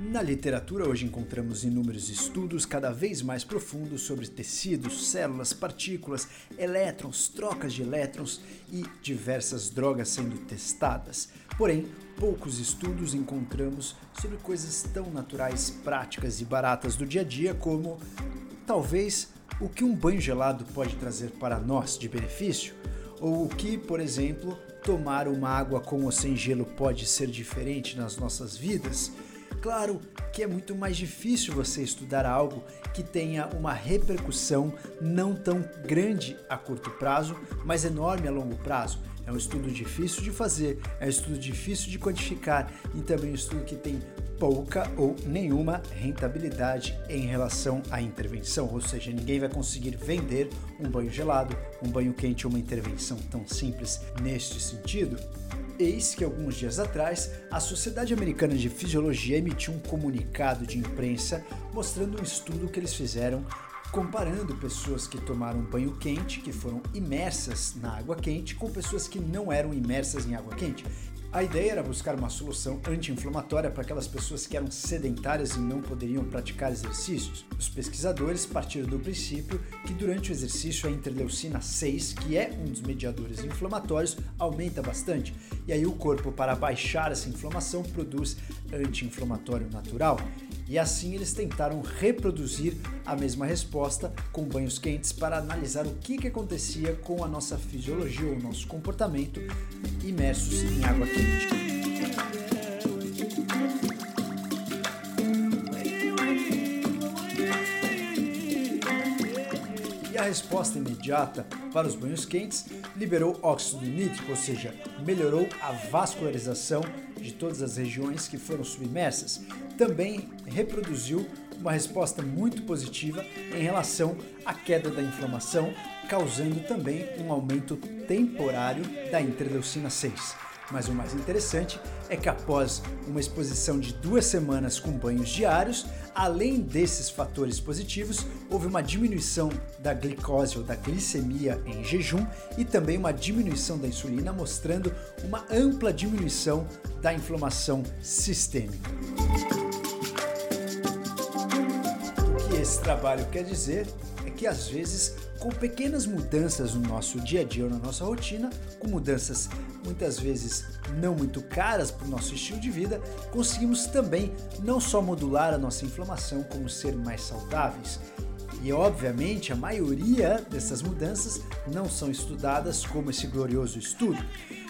Na literatura, hoje encontramos inúmeros estudos cada vez mais profundos sobre tecidos, células, partículas, elétrons, trocas de elétrons e diversas drogas sendo testadas. Porém, poucos estudos encontramos sobre coisas tão naturais, práticas e baratas do dia a dia como talvez o que um banho gelado pode trazer para nós de benefício, ou o que, por exemplo, tomar uma água com ou sem gelo pode ser diferente nas nossas vidas. Claro que é muito mais difícil você estudar algo que tenha uma repercussão não tão grande a curto prazo, mas enorme a longo prazo. É um estudo difícil de fazer, é um estudo difícil de quantificar e também um estudo que tem pouca ou nenhuma rentabilidade em relação à intervenção, ou seja, ninguém vai conseguir vender um banho gelado, um banho quente ou uma intervenção tão simples neste sentido. Eis que alguns dias atrás, a Sociedade Americana de Fisiologia emitiu um comunicado de imprensa mostrando um estudo que eles fizeram comparando pessoas que tomaram banho quente, que foram imersas na água quente, com pessoas que não eram imersas em água quente. A ideia era buscar uma solução anti-inflamatória para aquelas pessoas que eram sedentárias e não poderiam praticar exercícios. Os pesquisadores partiram do princípio que durante o exercício a interleucina 6, que é um dos mediadores inflamatórios, aumenta bastante, e aí o corpo, para baixar essa inflamação, produz anti-inflamatório natural. E assim eles tentaram reproduzir a mesma resposta com banhos quentes para analisar o que, que acontecia com a nossa fisiologia ou nosso comportamento imersos em água quente. A resposta imediata para os banhos quentes liberou óxido nítrico, ou seja, melhorou a vascularização de todas as regiões que foram submersas, também reproduziu uma resposta muito positiva em relação à queda da inflamação, causando também um aumento temporário da interleucina 6. Mas o mais interessante é que após uma exposição de duas semanas com banhos diários, além desses fatores positivos, houve uma diminuição da glicose ou da glicemia em jejum e também uma diminuição da insulina, mostrando uma ampla diminuição da inflamação sistêmica. O que esse trabalho quer dizer é que às vezes com pequenas mudanças no nosso dia a dia ou na nossa rotina, com mudanças muitas vezes não muito caras para o nosso estilo de vida, conseguimos também não só modular a nossa inflamação, como ser mais saudáveis. E obviamente a maioria dessas mudanças não são estudadas como esse glorioso estudo.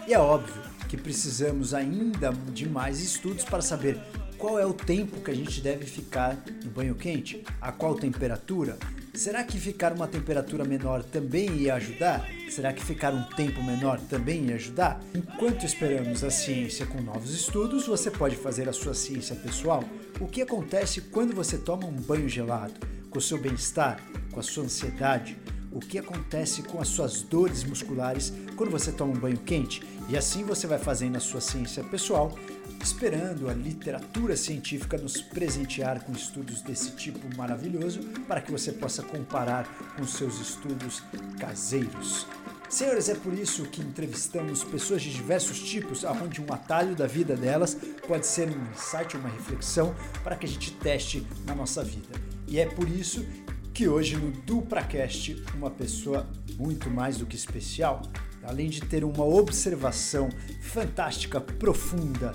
E é óbvio que precisamos ainda de mais estudos para saber qual é o tempo que a gente deve ficar no banho quente, a qual temperatura, Será que ficar uma temperatura menor também ia ajudar? Será que ficar um tempo menor também ia ajudar? Enquanto esperamos a ciência com novos estudos, você pode fazer a sua ciência pessoal. O que acontece quando você toma um banho gelado? Com o seu bem-estar? Com a sua ansiedade? O que acontece com as suas dores musculares quando você toma um banho quente? E assim você vai fazendo a sua ciência pessoal esperando a literatura científica nos presentear com estudos desse tipo maravilhoso para que você possa comparar com seus estudos caseiros. Senhores, é por isso que entrevistamos pessoas de diversos tipos, onde um atalho da vida delas pode ser um insight, uma reflexão para que a gente teste na nossa vida. E é por isso que hoje no DupraCast, uma pessoa muito mais do que especial, além de ter uma observação fantástica, profunda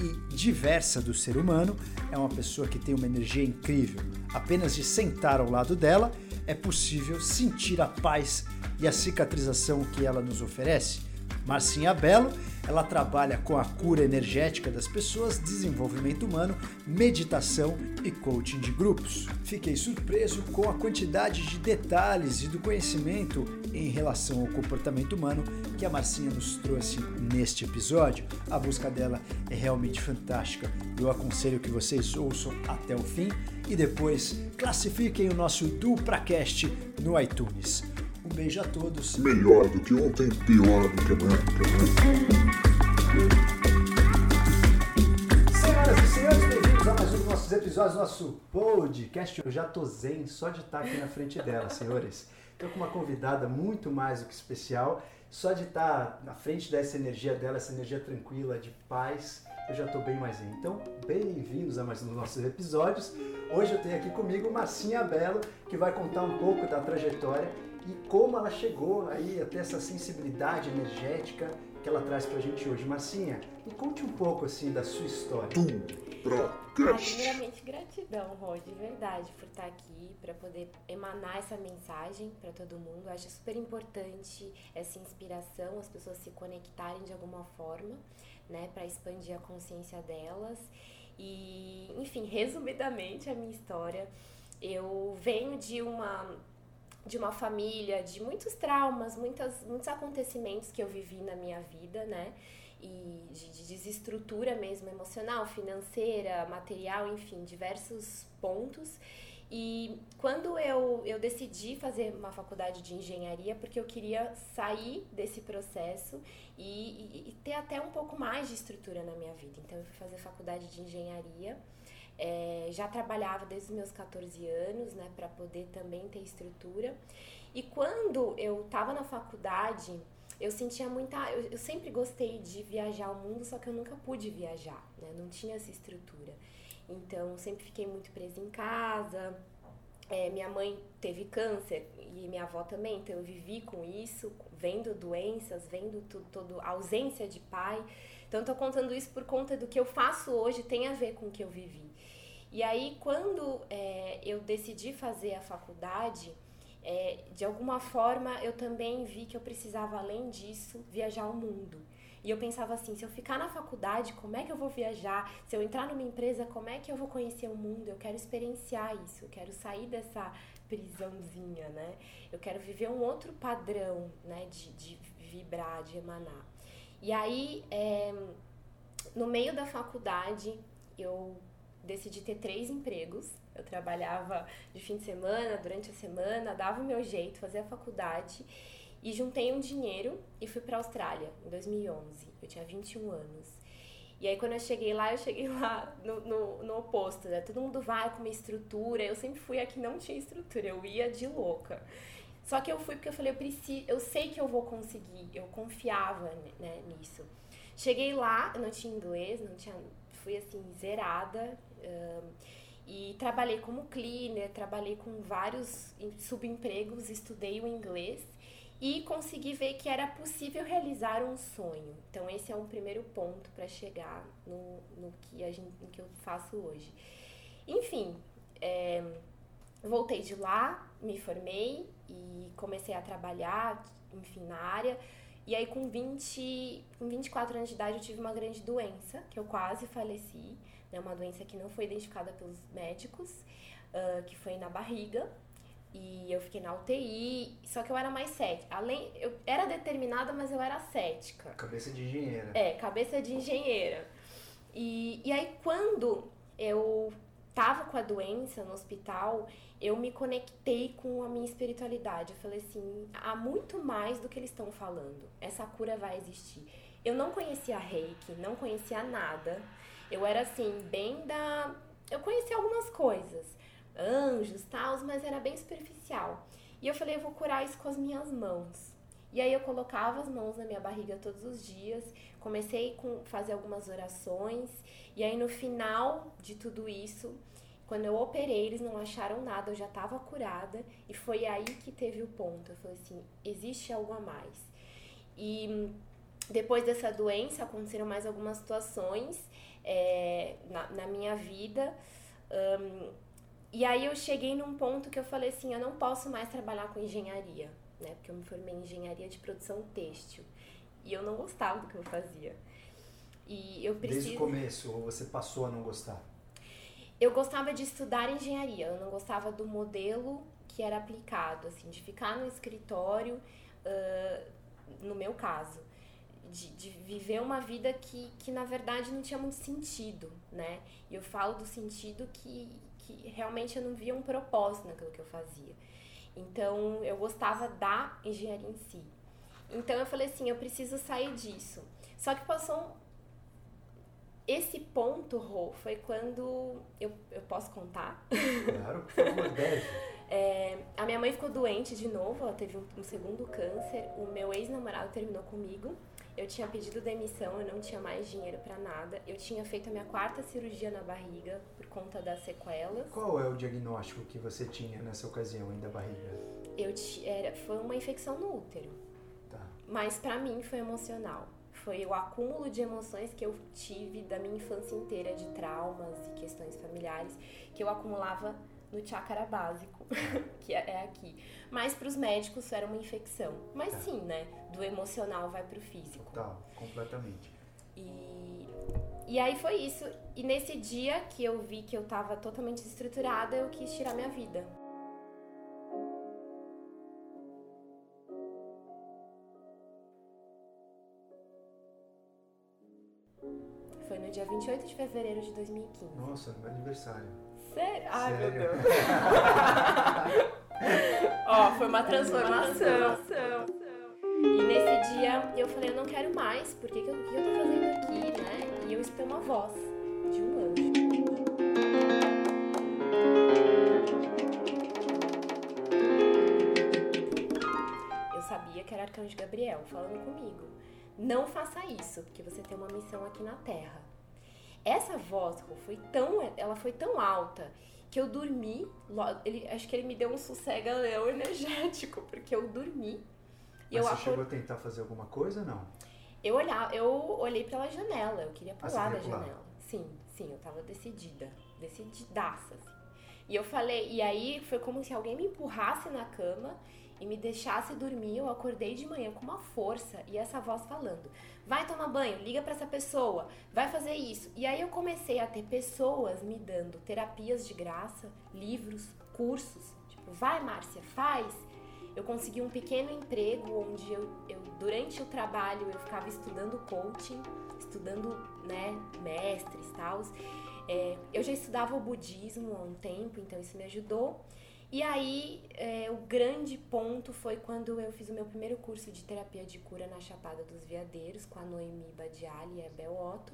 e diversa do ser humano, é uma pessoa que tem uma energia incrível. Apenas de sentar ao lado dela é possível sentir a paz e a cicatrização que ela nos oferece. Marcinha Belo, ela trabalha com a cura energética das pessoas, desenvolvimento humano, meditação e coaching de grupos. Fiquei surpreso com a quantidade de detalhes e do conhecimento em relação ao comportamento humano que a Marcinha nos trouxe neste episódio. A busca dela é realmente fantástica. Eu aconselho que vocês ouçam até o fim e depois classifiquem o nosso DupraCast no iTunes. Um beijo a todos. Melhor do que ontem, pior do que amanhã. Senhoras e senhores, bem-vindos a mais um dos nossos episódios do nosso podcast. Eu já tô zen só de estar aqui na frente dela, senhores. Estou com uma convidada muito mais do que especial. Só de estar na frente dessa energia dela, essa energia tranquila, de paz, eu já estou bem mais em. Então, bem-vindos a mais um dos nossos episódios. Hoje eu tenho aqui comigo Marcinha Belo, que vai contar um pouco da trajetória e como ela chegou aí a ter essa sensibilidade energética que ela traz pra gente hoje. Marcinha, me conte um pouco assim da sua história. Ah, primeiramente, gratidão, Rod, de verdade, por estar aqui, para poder emanar essa mensagem para todo mundo. Eu acho super importante essa inspiração, as pessoas se conectarem de alguma forma, né, para expandir a consciência delas. E, enfim, resumidamente, a minha história. Eu venho de uma de uma família, de muitos traumas, muitas, muitos acontecimentos que eu vivi na minha vida, né? E de, de desestrutura mesmo emocional, financeira, material, enfim, diversos pontos. E quando eu, eu decidi fazer uma faculdade de engenharia, porque eu queria sair desse processo e, e, e ter até um pouco mais de estrutura na minha vida. Então, eu fui fazer faculdade de engenharia. É, já trabalhava desde os meus 14 anos, né, para poder também ter estrutura. E quando eu estava na faculdade, eu sentia muita. Eu, eu, sempre gostei de viajar ao mundo, só que eu nunca pude viajar, né, não tinha essa estrutura. Então, sempre fiquei muito presa em casa. É, minha mãe teve câncer e minha avó também, então eu vivi com isso, vendo doenças, vendo tudo, todo, ausência de pai. Então, tô contando isso por conta do que eu faço hoje tem a ver com o que eu vivi. E aí, quando é, eu decidi fazer a faculdade, é, de alguma forma eu também vi que eu precisava, além disso, viajar o mundo. E eu pensava assim, se eu ficar na faculdade, como é que eu vou viajar? Se eu entrar numa empresa, como é que eu vou conhecer o mundo? Eu quero experienciar isso, eu quero sair dessa prisãozinha, né? Eu quero viver um outro padrão, né, de, de vibrar, de emanar. E aí, é, no meio da faculdade, eu decidi ter três empregos. Eu trabalhava de fim de semana, durante a semana, dava o meu jeito, fazia a faculdade e juntei um dinheiro e fui para a Austrália em 2011. Eu tinha 21 anos. E aí, quando eu cheguei lá, eu cheguei lá no, no, no, oposto, né? Todo mundo vai com uma estrutura. Eu sempre fui a que não tinha estrutura, eu ia de louca. Só que eu fui porque eu falei, eu preciso, eu sei que eu vou conseguir, eu confiava né, nisso. Cheguei lá, eu não tinha inglês, não tinha, fui assim, zerada, e trabalhei como cleaner, trabalhei com vários subempregos, estudei o inglês e consegui ver que era possível realizar um sonho. Então esse é um primeiro ponto para chegar no, no que a gente, no que eu faço hoje. Enfim, é, voltei de lá, me formei e comecei a trabalhar, enfim, na área. E aí com 20, com 24 anos de idade eu tive uma grande doença, que eu quase faleci né, uma doença que não foi identificada pelos médicos, uh, que foi na barriga. E eu fiquei na UTI, só que eu era mais cética. Além, eu era determinada, mas eu era cética. Cabeça de engenheira. É, cabeça de engenheira. E, e aí, quando eu tava com a doença no hospital, eu me conectei com a minha espiritualidade. Eu falei assim: há muito mais do que eles estão falando. Essa cura vai existir. Eu não conhecia reiki, não conhecia nada. Eu era assim, bem da. Eu conhecia algumas coisas, anjos, tal, mas era bem superficial. E eu falei, eu vou curar isso com as minhas mãos. E aí eu colocava as mãos na minha barriga todos os dias, comecei a fazer algumas orações, e aí no final de tudo isso, quando eu operei, eles não acharam nada, eu já estava curada, e foi aí que teve o ponto. Eu falei assim, existe algo a mais. E depois dessa doença aconteceram mais algumas situações é, na, na, minha vida. Um, e aí eu cheguei num ponto que eu falei assim, eu não posso mais trabalhar com engenharia, né? Porque eu me formei em engenharia de produção têxtil. E eu não gostava do que eu fazia. E eu preciso... Desde o começo, ou você passou a não gostar? Eu gostava de estudar engenharia, eu não gostava do modelo que era aplicado, assim, de ficar no escritório, uh, no meu caso de, de, viver uma vida que, que na verdade não tinha muito sentido, né? E eu falo do sentido que, que realmente eu não via um propósito naquilo que eu fazia. Então eu gostava da engenharia em si. Então eu falei assim, eu preciso sair disso. Só que passou esse ponto, Rô, foi quando eu, eu posso contar? Claro, por favor, deve. É, a minha mãe ficou doente de novo, ela teve um, um segundo câncer. O meu ex-namorado terminou comigo Eu tinha pedido demissão, eu não tinha mais dinheiro para nada. Eu tinha feito a minha quarta cirurgia na barriga por conta das sequelas. Qual é o diagnóstico que você tinha nessa ocasião ainda da barriga? Eu era, foi uma infecção no útero. Tá. Mas para mim foi emocional. Foi o acúmulo de emoções que eu tive da minha infância inteira de traumas e questões familiares que eu acumulava no chácara básico, que é aqui. Mas para os médicos era uma infecção. Mas tá. sim, né? Do emocional vai para o físico. Total, completamente. E, e aí foi isso. E nesse dia que eu vi que eu estava totalmente desestruturada, eu quis tirar minha vida. Foi no dia 28 de fevereiro de 2015. Nossa, meu aniversário. Sério? Ai, Sério? meu Deus. Ó, foi uma transformação. E nesse dia eu falei, eu não quero mais, porque que eu, o que eu tô fazendo aqui, né? E eu escutei uma voz de um anjo. Eu sabia que era Arcanjo Gabriel falando comigo. Não faça isso, porque você tem uma missão aqui na Terra. Essa voz foi tão, ela foi tão alta que eu dormi, ele, acho que ele me deu um sossega-leão energético, porque eu dormi. E Mas eu você chegou a tentar fazer alguma coisa não? Eu, olhar, eu olhei pela janela, eu queria ah, pular ah, da janela. Sim, sim, eu tava decidida, decididaça. Assim. E eu falei, e aí foi como se alguém me empurrasse na cama e me deixasse dormir. Eu acordei de manhã com uma força e essa voz falando: vai tomar banho, liga para essa pessoa, vai fazer isso. E aí eu comecei a ter pessoas me dando terapias de graça, livros, cursos. Tipo, vai, Márcia, faz. Eu consegui um pequeno emprego onde eu, eu durante o trabalho eu ficava estudando coaching, estudando, né, mestres, tal. É, eu já estudava o budismo há um tempo, então isso me ajudou. E aí, é, o grande ponto foi quando eu fiz o meu primeiro curso de terapia de cura na Chapada dos Veadeiros, com a Noemi Badiali e a Bel Otto,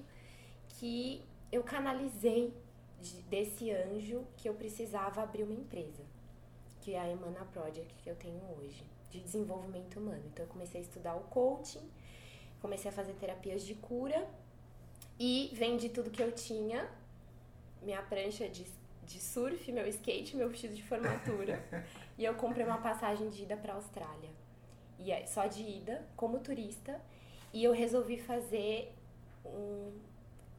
que eu canalizei de, desse anjo que eu precisava abrir uma empresa, que é a Emana Project que eu tenho hoje, de desenvolvimento humano. Então, eu comecei a estudar o coaching, comecei a fazer terapias de cura e vendi tudo que eu tinha, minha prancha de de surf, meu skate, meu vestido de formatura. e eu comprei uma passagem de ida para Austrália. E é só de ida, como turista. E eu resolvi fazer um.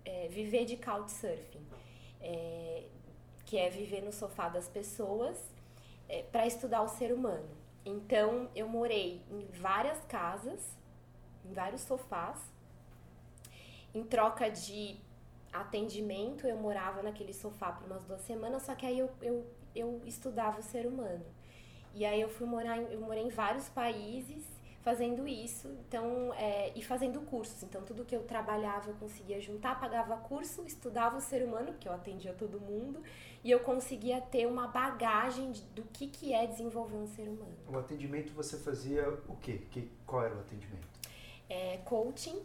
É, viver de couchsurfing. É, que é viver no sofá das pessoas é, para estudar o ser humano. Então eu morei em várias casas, em vários sofás, em troca de atendimento, eu morava naquele sofá por umas duas semanas, só que aí eu, eu, eu estudava o ser humano. E aí eu fui morar, em, eu morei em vários países fazendo isso, então, é, e fazendo cursos. Então, tudo que eu trabalhava eu conseguia juntar, pagava curso, estudava o ser humano, porque eu atendia todo mundo, e eu conseguia ter uma bagagem de, do que, que é desenvolver um ser humano. O atendimento você fazia o quê? Que, qual era o atendimento? É, coaching,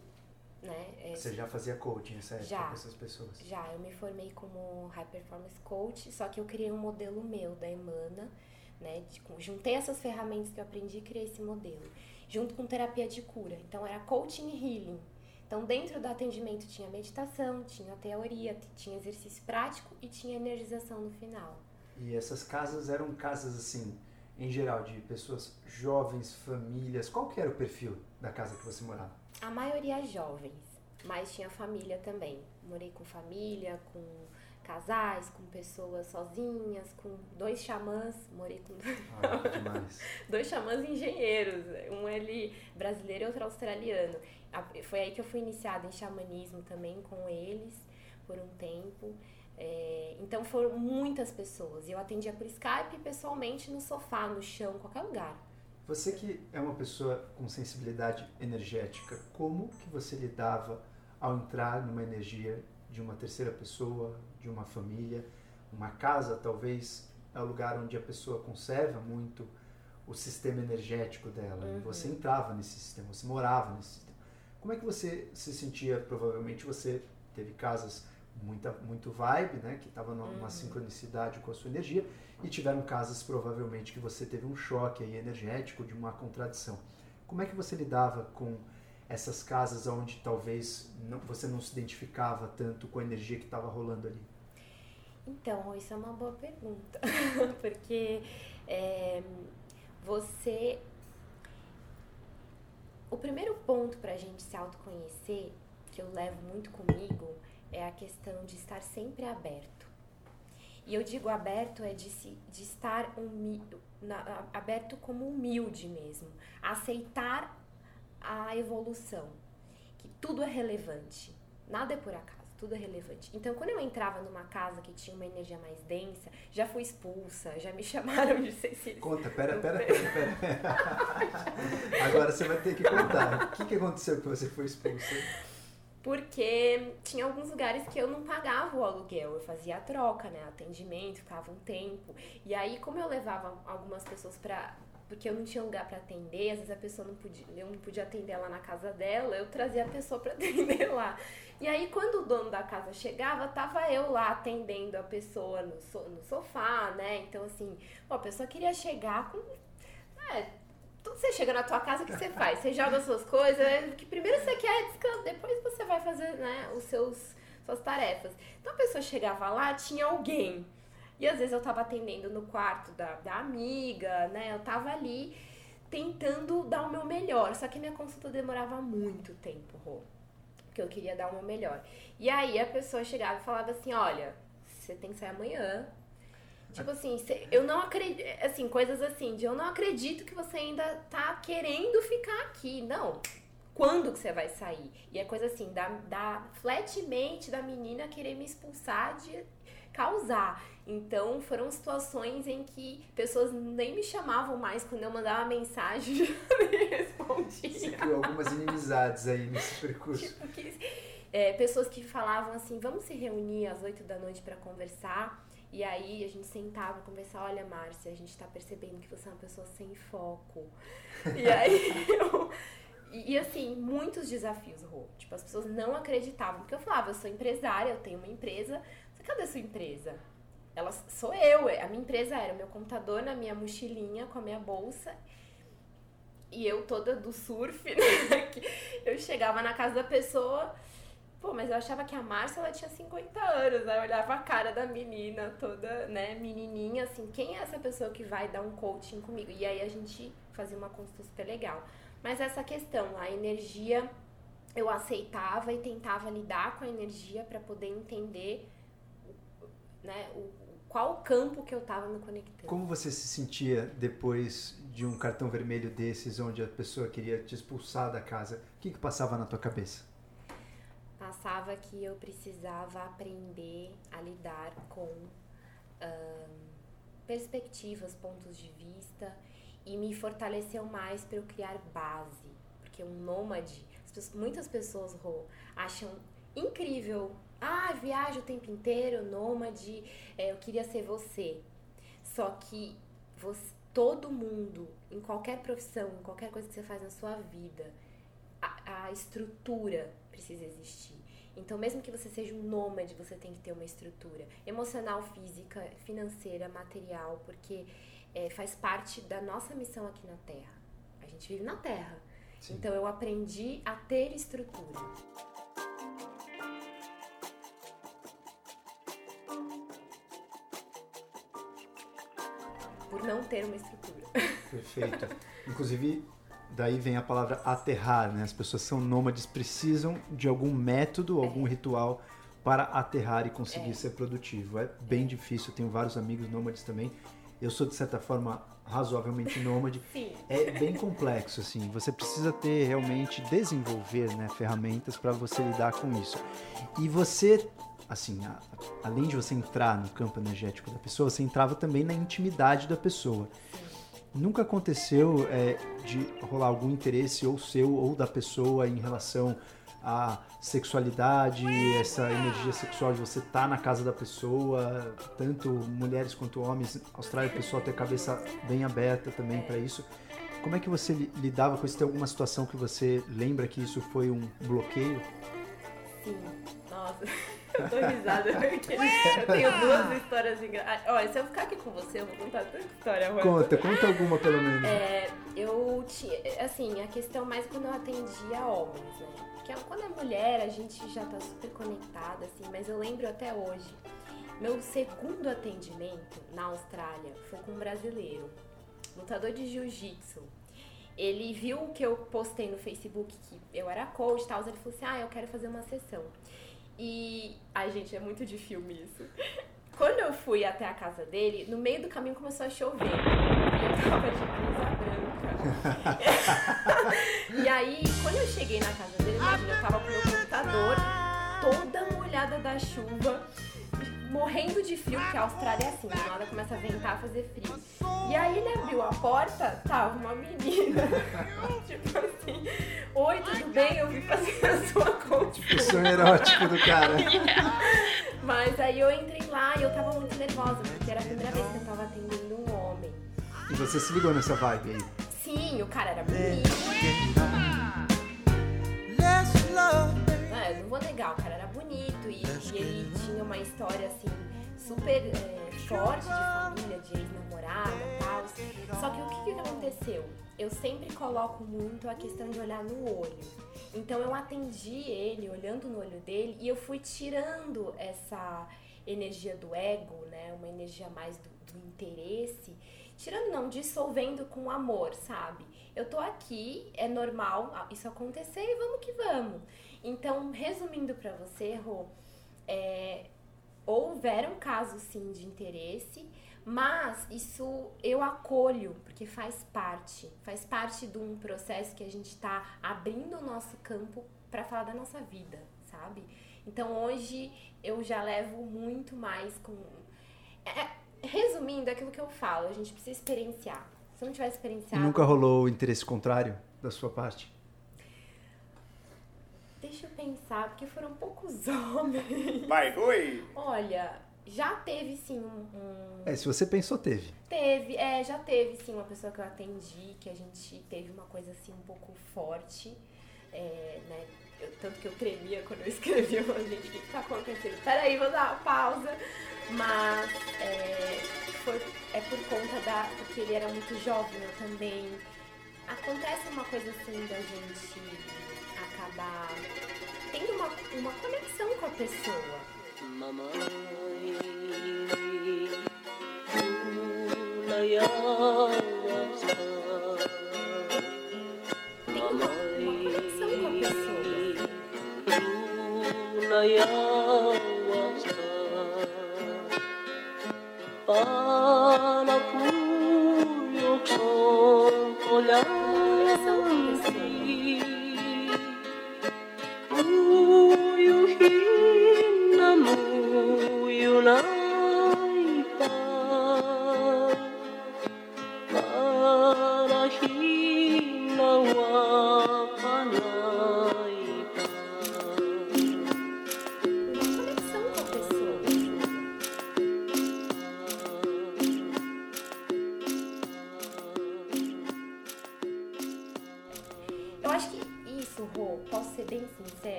né? É, Você já fazia coaching nessa época já, com essas pessoas? Já, eu me formei como High Performance Coach, só que eu criei um modelo meu, da Emana, né? De, juntei essas ferramentas que eu aprendi e criei esse modelo, junto com terapia de cura. Então era coaching e healing. Então dentro do atendimento tinha meditação, tinha teoria, tinha exercício prático e tinha energização no final. E essas casas eram casas assim, em geral, de pessoas jovens, famílias. Qual que era o perfil da casa que você morava? A maioria jovens, mas tinha família também. Morei com família, com casais, com pessoas sozinhas, com dois xamãs, morei com ah, dois xamãs engenheiros, um ele brasileiro e outro australiano. Foi aí que eu fui iniciada em xamanismo também com eles por um tempo. É, então foram muitas pessoas. Eu atendia por Skype pessoalmente no sofá, no chão, qualquer lugar. Você que é uma pessoa com sensibilidade energética, como que você lidava ao entrar numa energia de uma terceira pessoa, de uma família, uma casa talvez é o lugar onde a pessoa conserva muito o sistema energético dela. Uhum. você entrava nesse sistema, você morava nesse sistema. Como é que você se sentia? Provavelmente você teve casas muita muito vibe, né, que estava numa uhum. sincronicidade com a sua energia e tiveram casos provavelmente que você teve um choque aí energético de uma contradição. Como é que você lidava com essas casas onde talvez não, você não se identificava tanto com a energia que estava rolando ali? Então, isso é uma boa pergunta, porque é, você. O primeiro ponto para a gente se autoconhecer, que eu levo muito comigo, é a questão de estar sempre aberto. E eu digo aberto é de, se, de estar na, aberto como humilde mesmo, aceitar a evolução, que tudo é relevante, nada é por acaso, tudo é relevante. Então, quando eu entrava numa casa que tinha uma energia mais densa, já fui expulsa, já me chamaram de Cecília. Conta, pera, pera, pera, pera. Agora você vai ter que contar. O que, que aconteceu que você foi expulsa? Porque tinha alguns lugares que eu não pagava o aluguel, eu fazia a troca, né, atendimento, ficava um tempo. E aí, como eu levava algumas pessoas para porque eu não tinha lugar para atender, às vezes a pessoa não podia, eu não podia atender lá na casa dela, eu trazia a pessoa para atender lá. E aí quando o dono da casa chegava, tava eu lá atendendo a pessoa no, so, no sofá, né? Então assim, a pessoa queria chegar com é, você chega na tua casa, o que você faz? Você joga as suas coisas, é, que primeiro você quer descansar, depois você vai fazer, né, os seus suas tarefas. Então a pessoa chegava lá, tinha alguém e às vezes eu tava atendendo no quarto da, da amiga, né? Eu tava ali tentando dar o meu melhor. Só que minha consulta demorava muito tempo, Rô. Porque eu queria dar o meu melhor. E aí a pessoa chegava e falava assim: olha, você tem que sair amanhã. Tipo assim, eu não acredito. Assim, coisas assim, de eu não acredito que você ainda tá querendo ficar aqui. Não. Quando que você vai sair? E é coisa assim, da, da flatmente da menina querer me expulsar de causar. Então foram situações em que pessoas nem me chamavam mais quando eu mandava mensagem já me respondiam. Você criou algumas inimizades aí nesse percurso. Tipo que, é, pessoas que falavam assim, vamos se reunir às oito da noite para conversar. E aí a gente sentava conversar, olha Márcia, a gente está percebendo que você é uma pessoa sem foco. e aí eu, e, e, assim, muitos desafios, Rô. Tipo, as pessoas não acreditavam. Porque eu falava, eu sou empresária, eu tenho uma empresa. Cadê a sua empresa? Ela sou eu, a minha empresa era o meu computador na minha mochilinha com a minha bolsa. E eu toda do surf, né? Eu chegava na casa da pessoa, pô, mas eu achava que a Márcia ela tinha 50 anos, né? Eu olhava a cara da menina toda, né, menininha, assim, quem é essa pessoa que vai dar um coaching comigo? E aí a gente fazia uma consulta super legal. Mas essa questão, a energia, eu aceitava e tentava lidar com a energia para poder entender né, o, qual campo que eu estava me conectando. Como você se sentia depois de um cartão vermelho desses, onde a pessoa queria te expulsar da casa? O que, que passava na tua cabeça? Passava que eu precisava aprender a lidar com perspectivas, pontos de vista e me fortaleceu mais para eu criar base. Porque um nômade, muitas pessoas Rô, acham incrível ah, viaja o tempo inteiro, nômade, é, eu queria ser você. Só que você, todo mundo, em qualquer profissão, em qualquer coisa que você faz na sua vida, a, a estrutura precisa existir. Então, mesmo que você seja um nômade, você tem que ter uma estrutura emocional, física, financeira, material, porque é, faz parte da nossa missão aqui na Terra. A gente vive na Terra. Sim. Então, eu aprendi a ter estrutura. por não ter uma estrutura. Perfeito. Inclusive, daí vem a palavra aterrar, né? As pessoas são nômades, precisam de algum método, é. algum ritual para aterrar e conseguir é. ser produtivo. É bem é. difícil, tenho vários amigos nômades também. Eu sou, de certa forma, razoavelmente nômade. Sim. É bem complexo, assim. Você precisa ter, realmente, desenvolver né, ferramentas para você lidar com isso. E você assim, a, além de você entrar no campo energético da pessoa, você entrava também na intimidade da pessoa. Nunca aconteceu é, de rolar algum interesse ou seu ou da pessoa em relação à sexualidade, essa energia sexual de você estar tá na casa da pessoa, tanto mulheres quanto homens. Austrália, o pessoal tem a cabeça bem aberta também para isso. Como é que você lidava com isso? Tem alguma situação que você lembra que isso foi um bloqueio? Sim, nossa. Eu tô risada porque eu tenho duas histórias engraçadas. Olha, se eu ficar aqui com você, eu vou contar tanta história. Conta, conta alguma pelo menos. É, eu tinha, assim, a questão mais quando eu atendia homens, né? Porque quando é mulher, a gente já tá super conectada, assim, mas eu lembro até hoje. Meu segundo atendimento na Austrália foi com um brasileiro, lutador de jiu-jitsu. Ele viu que eu postei no Facebook que eu era coach e tal, ele falou assim: "Ah, eu quero fazer uma sessão". E, ai, gente, é muito de filme isso. Quando eu fui até a casa dele, no meio do caminho começou a chover. E eu tava de blusa branca. e aí, quando eu cheguei na casa dele, imagina, eu tava com meu computador toda molhada da chuva, morrendo de frio, porque a Austrália é assim, do nada começa a ventar, fazer frio. E aí ele abriu a porta, tava uma menina, tipo assim, oi, tudo bem? Eu vim fazer a sua conta. O sonho erótico do cara. Mas aí eu entrei lá e eu tava muito nervosa, porque era a primeira vez que eu tava atendendo um homem. E você se ligou nessa vibe aí? Sim, o cara era bonito. É, eu não vou negar, o cara era bonito e, e ele tinha uma história assim super é, forte de família, de ex-namorada e tal. Só que o que, que aconteceu? Eu sempre coloco muito a questão de olhar no olho. Então eu atendi ele olhando no olho dele e eu fui tirando essa energia do ego, né? Uma energia mais do, do interesse. Tirando não, dissolvendo com amor, sabe? Eu tô aqui, é normal isso acontecer e vamos que vamos. Então, resumindo para você, Rô, é, houveram casos sim de interesse, mas isso eu acolho, porque faz parte, faz parte de um processo que a gente está abrindo o nosso campo para falar da nossa vida, sabe? Então hoje eu já levo muito mais com. É, resumindo aquilo que eu falo, a gente precisa experienciar. Se não tiver experienciado. Nunca rolou o interesse contrário da sua parte? Deixa eu pensar, porque foram poucos homens. Vai, oi! Olha, já teve sim um, um, É, se você pensou, teve. Teve, é, já teve sim uma pessoa que eu atendi, que a gente teve uma coisa assim um pouco forte, é, né? Eu, tanto que eu tremia quando eu escrevi, eu falei, gente, o que, que tá acontecendo? Peraí, vou dar uma pausa. Mas é, foi, é por conta da. porque ele era muito jovem, eu também. Acontece uma coisa assim da gente acabar tendo uma, uma conexão com a pessoa. Mamãe, uma, uma conexão com a pessoa. Conexão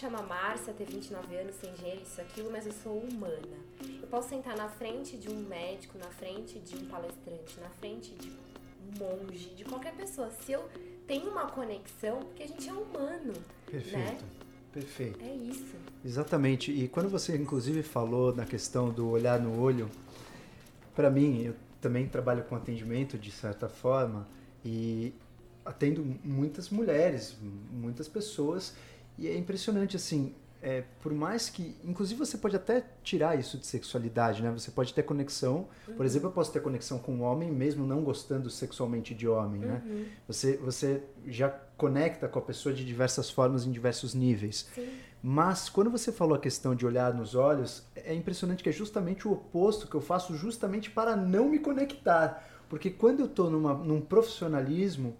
Chamar Márcia, ter 29 anos, ser engenheiro, isso, aquilo, mas eu sou humana. Eu posso sentar na frente de um médico, na frente de um palestrante, na frente de um monge, de qualquer pessoa. Se eu tenho uma conexão, porque a gente é humano, Perfeito. né? Perfeito. É isso. Exatamente. E quando você, inclusive, falou na questão do olhar no olho, para mim, eu também trabalho com atendimento de certa forma e atendo muitas mulheres, muitas pessoas e é impressionante assim. É, por mais que, inclusive, você pode até tirar isso de sexualidade, né? Você pode ter conexão. Por exemplo, eu posso ter conexão com um homem mesmo não gostando sexualmente de homem, né? Você, você já conecta com a pessoa de diversas formas, em diversos níveis. Sim. Mas quando você falou a questão de olhar nos olhos, é impressionante que é justamente o oposto que eu faço justamente para não me conectar. Porque quando eu estou num profissionalismo,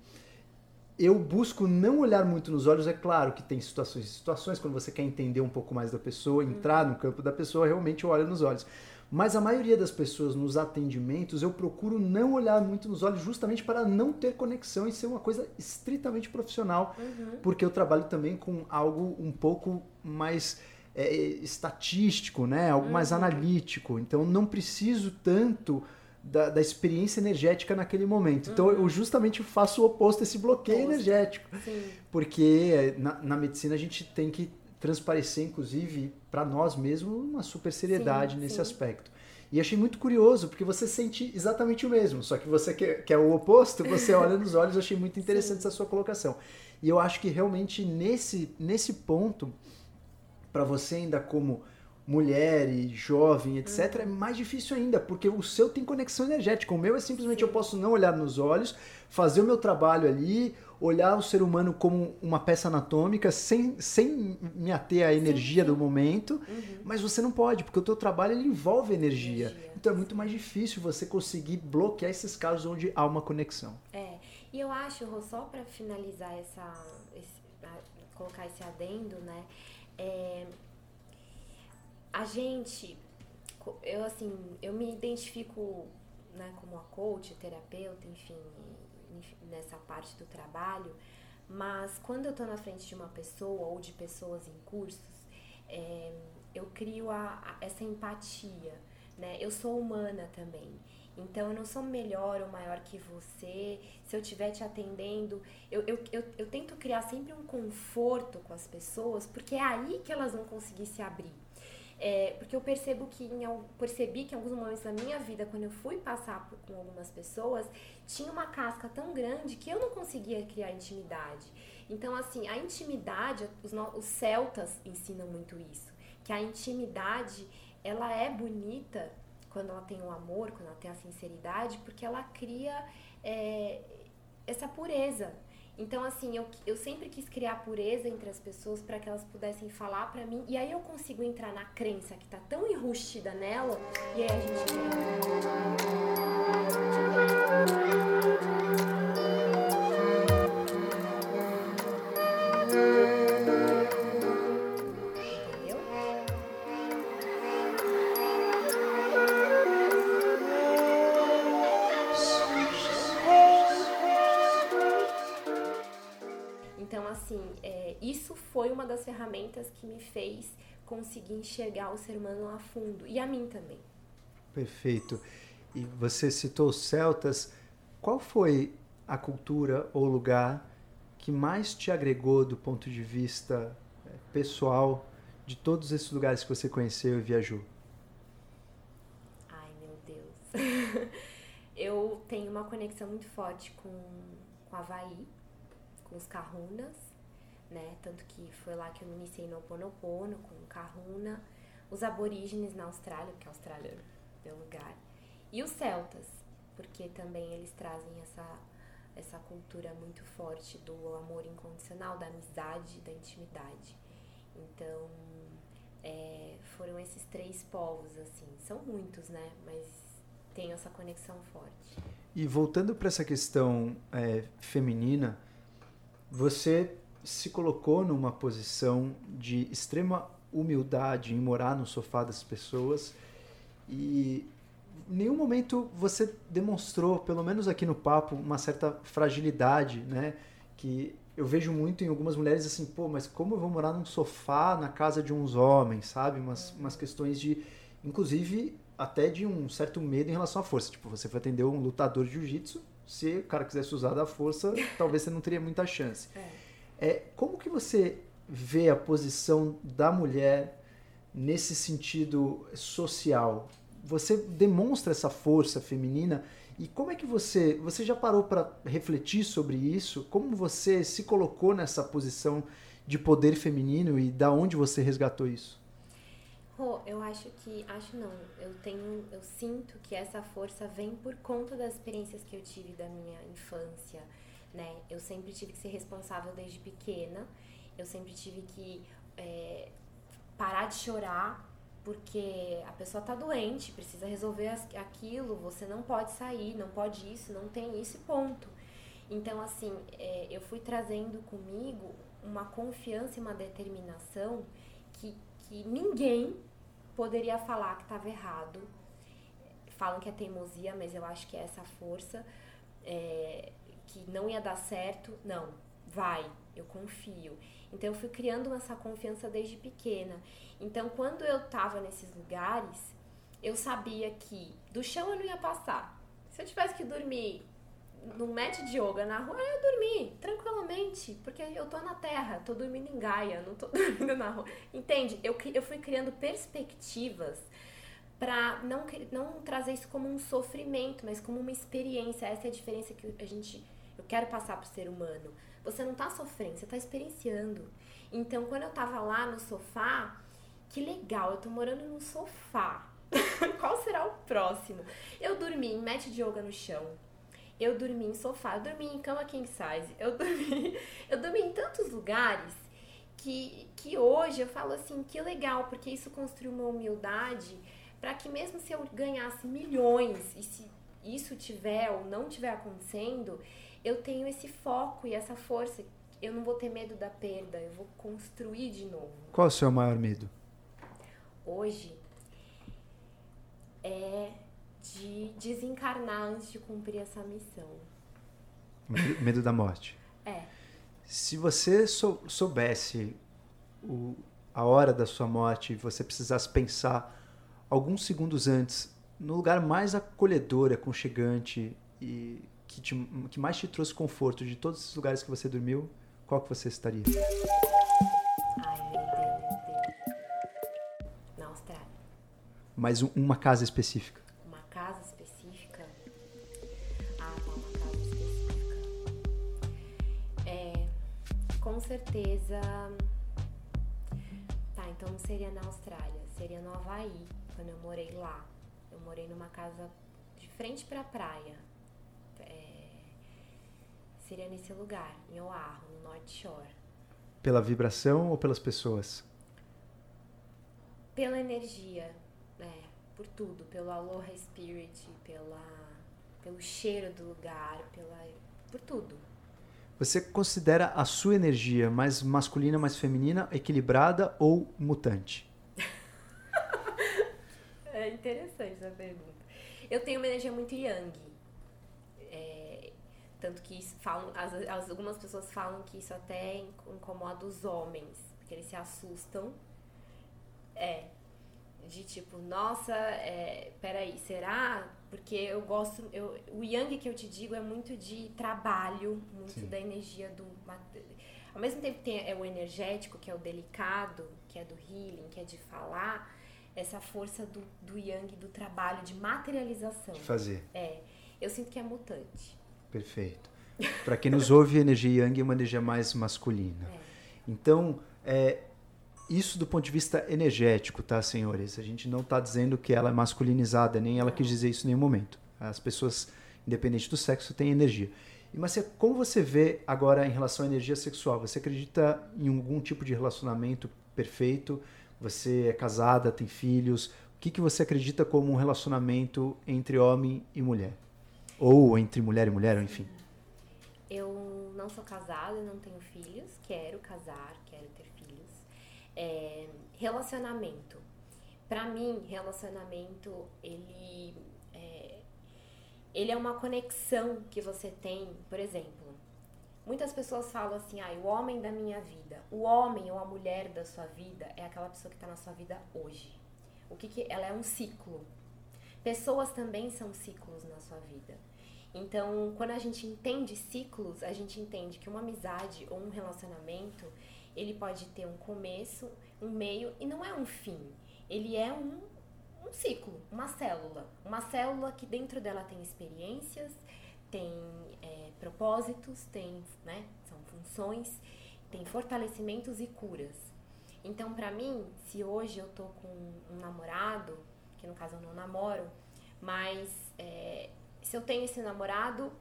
eu busco não olhar muito nos olhos. É claro que tem situações e situações, quando você quer entender um pouco mais da pessoa, entrar no campo da pessoa, realmente eu olho nos olhos. Mas a maioria das pessoas nos atendimentos eu procuro não olhar muito nos olhos justamente para não ter conexão e ser uma coisa estritamente profissional, Uhum. porque eu trabalho também com algo um pouco mais é, estatístico, né? Algo mais Uhum. analítico. Então não preciso tanto da, da experiência energética naquele momento. Então eu justamente faço o oposto, esse bloqueio Uhum. Energético. Sim. Porque na, na medicina a gente tem que transparecer, inclusive, para nós mesmos, uma super seriedade Sim, nesse sim. aspecto. E achei muito curioso, porque você sente exatamente o mesmo, só que você quer, quer o oposto, você olha nos olhos, eu achei muito interessante essa sua colocação. E eu acho que realmente nesse, nesse ponto, para você ainda como mulher e jovem, etc, é mais difícil ainda, porque o seu tem conexão energética. O meu é simplesmente eu posso não olhar nos olhos, fazer o meu trabalho ali, olhar o ser humano como uma peça anatômica, sem, sem me ater à energia do momento, mas você não pode, porque o teu trabalho ele envolve energia. Energia, Então é muito mais difícil você conseguir bloquear esses casos onde há uma conexão. É, e eu acho, Rô, só para finalizar essa, esse- colocar esse adendo, né, é, a gente, eu assim, eu me identifico, né, como a coach, terapeuta, enfim, nessa parte do trabalho, mas quando eu tô na frente de uma pessoa ou de pessoas em cursos, é, eu crio a- a- essa empatia, né, eu sou humana também, então eu não sou melhor ou maior que você. Se eu estiver te atendendo, eu, eu, eu, eu tento criar sempre um conforto com as pessoas, porque é aí que elas vão conseguir se abrir. É, porque eu percebo que em, percebi que em alguns momentos da minha vida, quando eu fui passar por, com algumas pessoas, tinha uma casca tão grande que eu não conseguia criar intimidade. Então, assim, a intimidade, os, os celtas ensinam muito isso, que a intimidade, ela é bonita quando ela tem o amor, quando ela tem a sinceridade, porque ela cria é, essa pureza. Então, assim, eu, eu sempre quis criar pureza entre as pessoas para que elas pudessem falar para mim. E aí eu consigo entrar na crença que tá tão enrustida nela. E aí a gente. Das ferramentas que me fez conseguir enxergar o ser humano a fundo. E a mim também. Perfeito. E você citou os celtas. Qual foi a cultura ou lugar que mais te agregou do ponto de vista eh, pessoal de todos esses lugares que você conheceu e viajou? Ai, meu Deus. eu tenho uma conexão muito forte com, com Havaí, com os Kahunas, né? Tanto que foi lá que eu me iniciei no Oponopono, com o Kahuna. Os aborígenes na Austrália, porque a Austrália é o lugar. E os celtas, porque também eles trazem essa, essa cultura muito forte do amor incondicional, da amizade, da intimidade. Então, é, foram esses três povos, assim. São muitos, né? Mas tem essa conexão forte. E voltando para essa questão eh, feminina, você se colocou numa posição de extrema humildade em morar no sofá das pessoas e em nenhum momento você demonstrou, pelo menos aqui no papo, uma certa fragilidade, né? Que eu vejo muito em algumas mulheres assim, pô, mas como eu vou morar num sofá na casa de uns homens, sabe? Umas, umas questões de, inclusive, até de um certo medo em relação à força. Tipo, você foi atender um lutador de jiu-jitsu, se o cara quisesse usar da força, talvez você não teria muita chance. É, como que você vê a posição da mulher nesse sentido social? Você demonstra essa força feminina e como é que você, você já parou para refletir sobre isso? Como você se colocou nessa posição de poder feminino e da onde você resgatou isso? Eu acho que. Acho não. Eu tenho. Eu sinto que essa força vem por conta das experiências que eu tive da minha infância. Né? Eu sempre tive que ser responsável desde pequena. Eu sempre tive que é, parar de chorar porque a pessoa tá doente, precisa resolver aquilo, você não pode sair, não pode isso, não tem isso e ponto. Então, assim, é, eu fui trazendo comigo uma confiança e uma determinação que, que ninguém poderia falar que estava errado falam que é teimosia, mas eu acho que é essa força é, que não ia dar certo. Não, vai, eu confio. Então eu fui criando essa confiança desde pequena. Então quando eu tava nesses lugares, eu sabia que do chão eu não ia passar. Se eu tivesse que dormir no mat de yoga na rua, eu ia dormir tranquilamente, porque eu tô na terra, tô dormindo em Gaia, não tô dormindo na rua. Entende? Eu, eu fui criando perspectivas para não, não trazer isso como um sofrimento, mas como uma experiência. Essa é a diferença que a gente eu quero passar pro ser humano. Você não tá sofrendo, você tá experienciando. Então, quando eu tava lá no sofá, que legal, eu tô morando no sofá. Qual será o próximo? Eu dormi em mat de yoga no chão. Eu dormi em sofá, eu dormi em cama king size. Eu dormi, eu dormi em tantos lugares que, que hoje eu falo assim, que legal, porque isso construiu uma humildade para que mesmo se eu ganhasse milhões e se isso tiver ou não tiver acontecendo, eu tenho esse foco e essa força. Eu não vou ter medo da perda, eu vou construir de novo. Qual é o seu maior medo? Hoje é de desencarnar antes de cumprir essa missão. Medo da morte. É. Se você sou, soubesse o, a hora da sua morte e você precisasse pensar alguns segundos antes no lugar mais acolhedor, aconchegante e que, te, que mais te trouxe conforto de todos os lugares que você dormiu, qual que você estaria? Ai, meu Deus. Na Austrália. Mas um, uma casa específica. Uma casa específica? Ah, tá, uma casa específica. É, com certeza. Tá, então não seria na Austrália, seria no Havaí, quando eu morei lá. Eu morei numa casa de frente pra praia seria nesse lugar, em Oahu, no North Shore. Pela vibração ou pelas pessoas? Pela energia, né? Por tudo, pelo Aloha Spirit, pela, pelo cheiro do lugar, pela, por tudo. Você considera a sua energia mais masculina, mais feminina, equilibrada ou mutante? é interessante essa pergunta. Eu tenho uma energia muito yang. Tanto que falam, as, as, algumas pessoas falam que isso até incomoda os homens, porque eles se assustam. É. De tipo, nossa, é, peraí, será? Porque eu gosto. Eu, o yang que eu te digo é muito de trabalho, muito Sim. da energia do. Ao mesmo tempo tem é o energético, que é o delicado, que é do healing, que é de falar, essa força do, do yang, do trabalho, de materialização. De fazer. É. Eu sinto que é mutante. Perfeito. Para quem nos ouve, a energia yang é uma energia mais masculina. É. Então, é, isso do ponto de vista energético, tá, senhores? A gente não está dizendo que ela é masculinizada, nem ela quis dizer isso em nenhum momento. As pessoas, independente do sexo, têm energia. Mas como você vê agora em relação à energia sexual? Você acredita em algum tipo de relacionamento perfeito? Você é casada, tem filhos? O que, que você acredita como um relacionamento entre homem e mulher? Ou entre mulher e mulher, enfim. Eu não sou casada, não tenho filhos, quero casar, quero ter filhos. É, relacionamento. Para mim, relacionamento, ele é, ele é uma conexão que você tem, por exemplo. Muitas pessoas falam assim, ah, o homem da minha vida. O homem ou a mulher da sua vida é aquela pessoa que está na sua vida hoje. O que, que ela é um ciclo. Pessoas também são ciclos na sua vida. Então, quando a gente entende ciclos, a gente entende que uma amizade ou um relacionamento, ele pode ter um começo, um meio e não é um fim. Ele é um, um ciclo, uma célula. Uma célula que dentro dela tem experiências, tem é, propósitos, tem, né, são funções, tem fortalecimentos e curas. Então, para mim, se hoje eu tô com um namorado, que no caso eu não namoro, mas é, se eu tenho esse namorado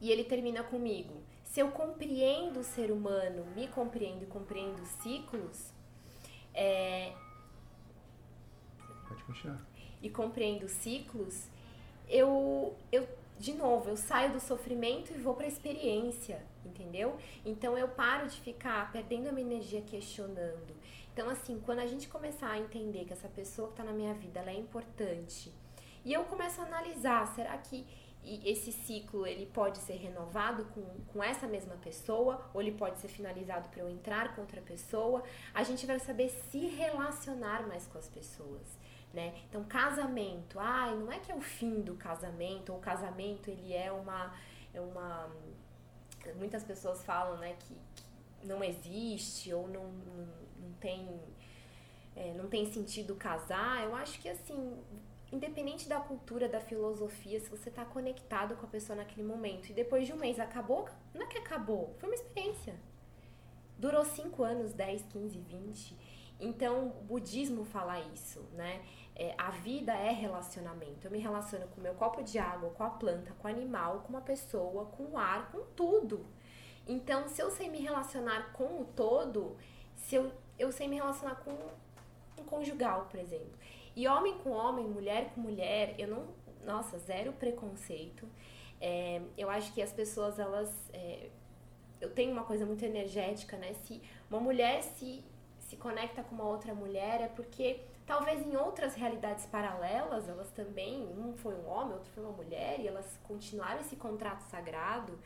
e ele termina comigo, se eu compreendo o ser humano, me compreendo e compreendo os ciclos, é... Pode continuar. E compreendo os ciclos, eu, eu, de novo, eu saio do sofrimento e vou para a experiência, entendeu? Então eu paro de ficar perdendo a minha energia questionando. Então, assim, quando a gente começar a entender que essa pessoa que está na minha vida ela é importante, E eu começo a analisar, será que esse ciclo ele pode ser renovado com, com essa mesma pessoa ou ele pode ser finalizado para eu entrar com outra pessoa? A gente vai saber se relacionar mais com as pessoas. Né? Então, casamento, ai, não é que é o fim do casamento, ou o casamento ele é uma, é uma muitas pessoas falam, né, que, que não existe ou não, não, não tem é, não tem sentido casar. Eu acho que assim, independente da cultura, da filosofia, se você está conectado com a pessoa naquele momento e depois de um mês acabou, não é que acabou, foi uma experiência. Durou 5 anos, 10, 15, 20. Então, o budismo fala isso, né? É, a vida é relacionamento. Eu me relaciono com o meu copo de água, com a planta, com o animal, com uma pessoa, com o ar, com tudo. Então, se eu sei me relacionar com o todo, se eu, eu sei me relacionar com um conjugal, por exemplo. E homem com homem, mulher com mulher, eu não. Nossa, zero preconceito. É, eu acho que as pessoas, elas. É, eu tenho uma coisa muito energética, né? Se uma mulher se, se conecta com uma outra mulher, é porque Talvez em outras realidades paralelas, elas também, um foi um homem, outro foi uma mulher, e elas continuaram esse contrato sagrado.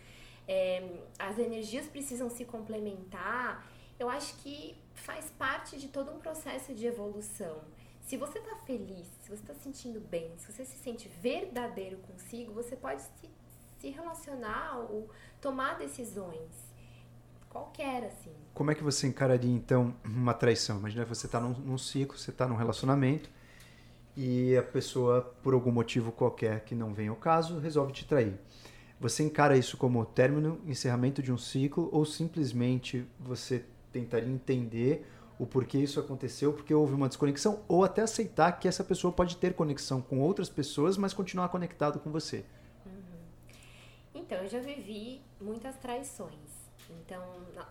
É, as energias precisam se complementar. Eu acho que faz parte de todo um processo de evolução. Se você está feliz, se você está se sentindo bem, se você se sente verdadeiro consigo, você pode se, se relacionar ou tomar decisões qualquer, assim. Como é que você encararia, então, uma traição? Imagina que você está num, num ciclo, você está num relacionamento e a pessoa, por algum motivo qualquer que não venha ao caso, resolve te trair. Você encara isso como término, encerramento de um ciclo ou simplesmente você tentaria entender o porquê isso aconteceu, porque houve uma desconexão, ou até aceitar que essa pessoa pode ter conexão com outras pessoas, mas continuar conectado com você? Uhum. Então, eu já vivi muitas traições. Então,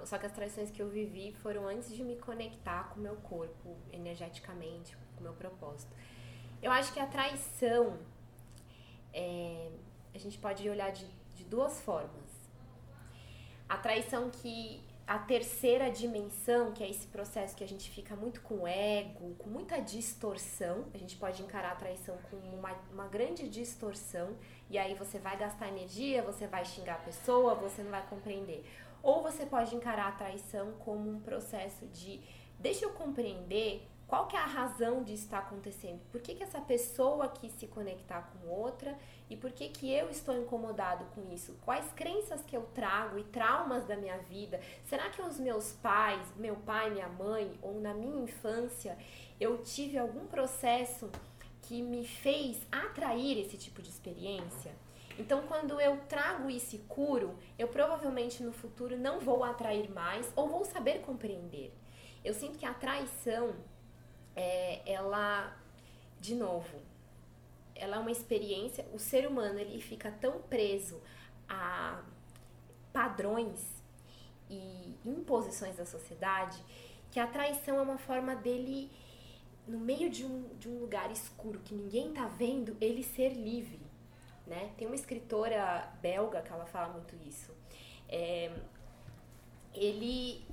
só que as traições que eu vivi foram antes de me conectar com o meu corpo energeticamente, com o meu propósito. Eu acho que a traição, é, a gente pode olhar de, de duas formas. A traição que a terceira dimensão, que é esse processo que a gente fica muito com ego, com muita distorção, a gente pode encarar a traição com uma, uma grande distorção, e aí você vai gastar energia, você vai xingar a pessoa, você não vai compreender. Ou você pode encarar a traição como um processo de deixa eu compreender qual que é a razão disso estar acontecendo. Por que, que essa pessoa quis se conectar com outra e por que, que eu estou incomodado com isso? Quais crenças que eu trago e traumas da minha vida? Será que os meus pais, meu pai, minha mãe, ou na minha infância, eu tive algum processo que me fez atrair esse tipo de experiência? Então, quando eu trago isso e curo, eu provavelmente no futuro não vou atrair mais ou vou saber compreender. Eu sinto que a traição, é, ela, de novo, ela é uma experiência. O ser humano ele fica tão preso a padrões e imposições da sociedade que a traição é uma forma dele, no meio de um, de um lugar escuro que ninguém tá vendo, ele ser livre né? Tem uma escritora belga que ela fala muito isso. É, ele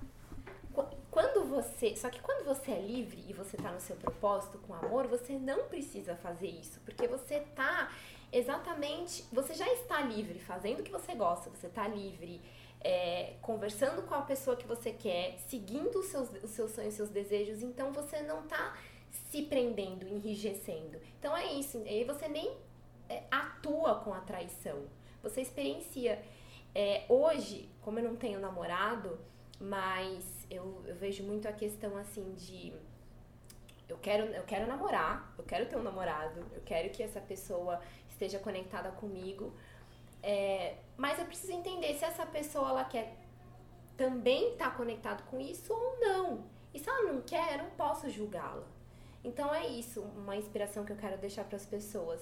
quando você, só que quando você é livre e você está no seu propósito com amor, você não precisa fazer isso, porque você tá exatamente, você já está livre fazendo o que você gosta, você está livre é, conversando com a pessoa que você quer, seguindo os seus, os seus sonhos, os seus desejos, então você não está se prendendo, enrijecendo. Então é isso, aí você nem é, atua com a traição. Você experiencia. É, hoje, como eu não tenho namorado, mas eu, eu vejo muito a questão assim de eu quero, eu quero namorar, eu quero ter um namorado, eu quero que essa pessoa esteja conectada comigo. É, mas eu preciso entender se essa pessoa ela quer também estar tá conectado com isso ou não. E se ela não quer, eu não posso julgá-la. Então é isso, uma inspiração que eu quero deixar para as pessoas.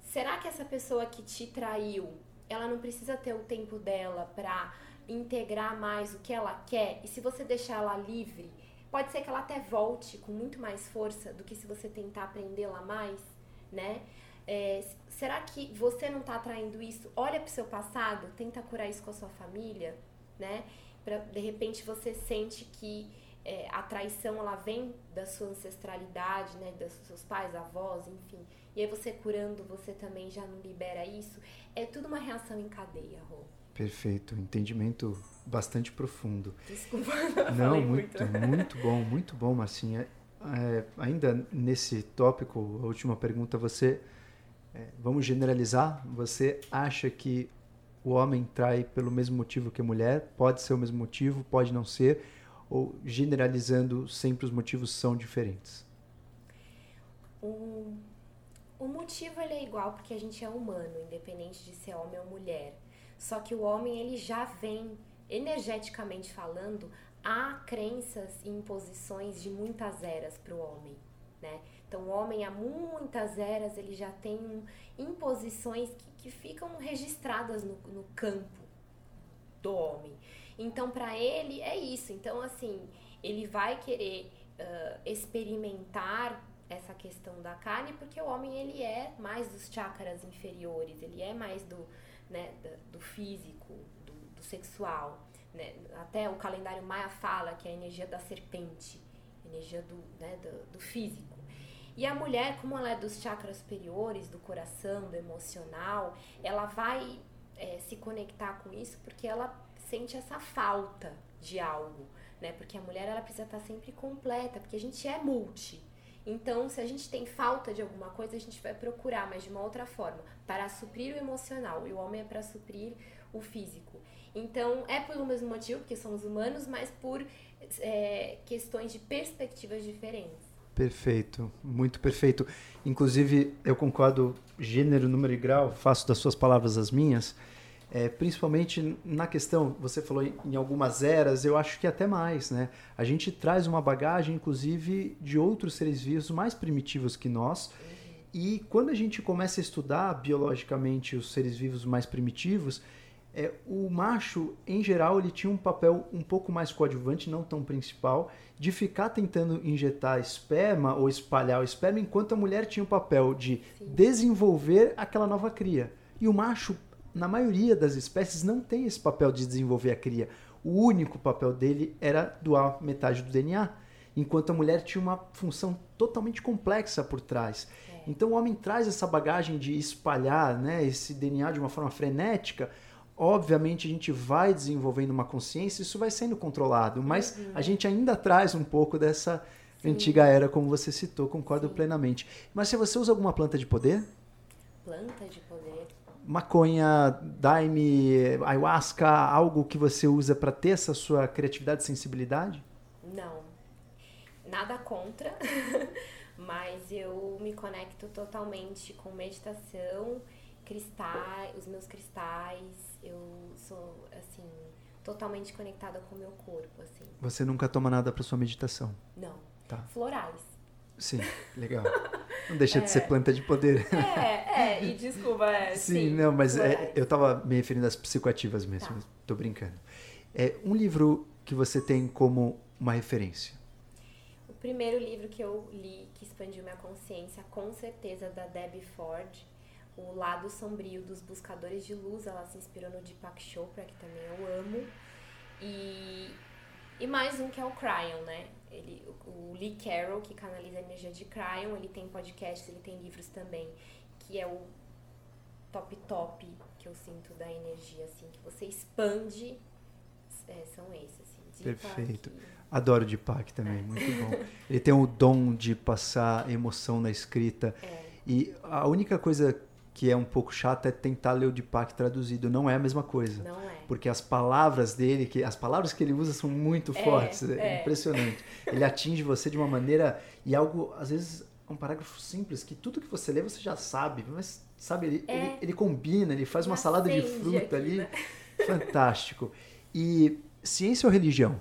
Será que essa pessoa que te traiu, ela não precisa ter o tempo dela para integrar mais o que ela quer? E se você deixar ela livre, pode ser que ela até volte com muito mais força do que se você tentar aprendê-la mais, né? É, será que você não está atraindo isso? Olha para o seu passado, tenta curar isso com a sua família, né? Pra, de repente você sente que é, a traição ela vem da sua ancestralidade, né, dos seus pais, avós, enfim. E aí você curando, você também já não libera isso. É tudo uma reação em cadeia, Rô. Perfeito, entendimento bastante profundo. Desculpa, não, muito, muito, muito bom, muito bom, Marcinha. É, ainda nesse tópico, a última pergunta, você, é, vamos generalizar, você acha que o homem trai pelo mesmo motivo que a mulher? Pode ser o mesmo motivo, pode não ser? ou generalizando sempre os motivos são diferentes? O, o motivo ele é igual porque a gente é humano, independente de ser homem ou mulher. Só que o homem ele já vem energeticamente falando há crenças e imposições de muitas eras para o homem, né? Então o homem há muitas eras ele já tem imposições que, que ficam registradas no, no campo do homem. Então, para ele é isso. Então, assim, ele vai querer uh, experimentar essa questão da carne porque o homem ele é mais dos chakras inferiores, ele é mais do, né, do, físico, do, do sexual. Né? Até o calendário maia fala que é a energia da serpente, energia do, né, do, do físico. E a mulher, como ela é dos chakras superiores, do coração, do emocional, ela vai é, se conectar com isso porque ela sente essa falta de algo, né? Porque a mulher ela precisa estar sempre completa, porque a gente é multi. Então, se a gente tem falta de alguma coisa, a gente vai procurar, mas de uma outra forma, para suprir o emocional, e o homem é para suprir o físico. Então, é pelo mesmo motivo, porque somos humanos, mas por é, questões de perspectivas diferentes. Perfeito, muito perfeito. Inclusive, eu concordo gênero, número e grau, faço das suas palavras as minhas. É, principalmente na questão, você falou em, em, algumas eras, eu acho que até mais, né? A gente traz uma bagagem, inclusive, de outros seres vivos mais primitivos que nós. E quando a gente começa a estudar biologicamente os seres vivos mais primitivos, é, o macho, em geral, ele tinha um papel um pouco mais coadjuvante, não tão principal, de ficar tentando injetar esperma ou espalhar o esperma, enquanto a mulher tinha o papel de Sim. desenvolver aquela nova cria. E o macho na maioria das espécies, não tem esse papel de desenvolver a cria. O único papel dele era doar metade do DNA, enquanto a mulher tinha uma função totalmente complexa por trás. É. Então o homem traz essa bagagem de espalhar né, esse DNA de uma forma frenética. Obviamente a gente vai desenvolvendo uma consciência, isso vai sendo controlado, mas uhum. a gente ainda traz um pouco dessa Sim. antiga era, como você citou, concordo Sim. plenamente. Mas se você usa alguma planta de poder? Planta de poder? Maconha, daime, ayahuasca, algo que você usa para ter essa sua criatividade e sensibilidade? Não. Nada contra, mas eu me conecto totalmente com meditação, cristais, os meus cristais, eu sou assim totalmente conectada com o meu corpo, assim. Você nunca toma nada para sua meditação? Não. Tá. Florais. Sim, legal. Não deixa é. de ser planta de poder. É, é, e desculpa, é, sim, sim. não, mas é, eu estava me referindo às psicoativas mesmo, tá. tô brincando. É um livro que você tem como uma referência? O primeiro livro que eu li, que expandiu minha consciência, com certeza, da Debbie Ford, O Lado Sombrio dos Buscadores de Luz, ela se inspirou no Deepak Chopra, que também eu amo, e, e mais um que é o Cryon, né? Ele, o Lee Carroll, que canaliza a energia de Cryon, ele tem podcasts, ele tem livros também, que é o top top que eu sinto da energia, assim, que você expande, é, são esses, assim. Perfeito. Adoro Deepak também, é. muito bom. Ele tem o dom de passar emoção na escrita. É. E a única coisa que é um pouco chata é tentar ler o Deepak traduzido. Não é a mesma coisa. Não é. Porque as palavras dele, que as palavras que ele usa são muito é, fortes. É, é, impressionante. Ele atinge você de uma maneira e algo, às vezes, um parágrafo simples que tudo que você lê você já sabe, mas sabe, ele, é. ele, ele, combina, ele faz uma salada de fruta aqui, ali. Né? Fantástico. E ciência ou religião?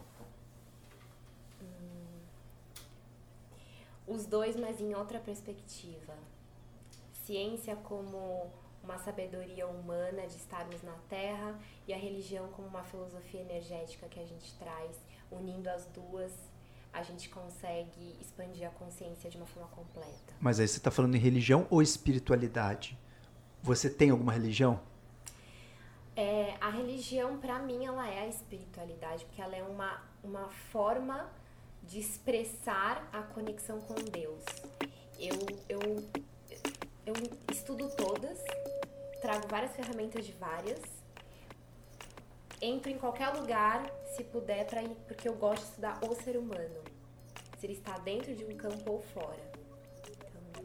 Hum, os dois, mas em outra perspectiva ciência como uma sabedoria humana de estarmos na Terra e a religião como uma filosofia energética que a gente traz, unindo as duas, a gente consegue expandir a consciência de uma forma completa. Mas aí você está falando em religião ou espiritualidade? Você tem alguma religião? É, a religião, para mim, ela é a espiritualidade, porque ela é uma, uma forma de expressar a conexão com Deus. Eu, eu, eu estudo todas, trago várias ferramentas de várias, entro em qualquer lugar, se puder, pra ir, porque eu gosto de estudar o ser humano. Se ele está dentro de um campo ou fora.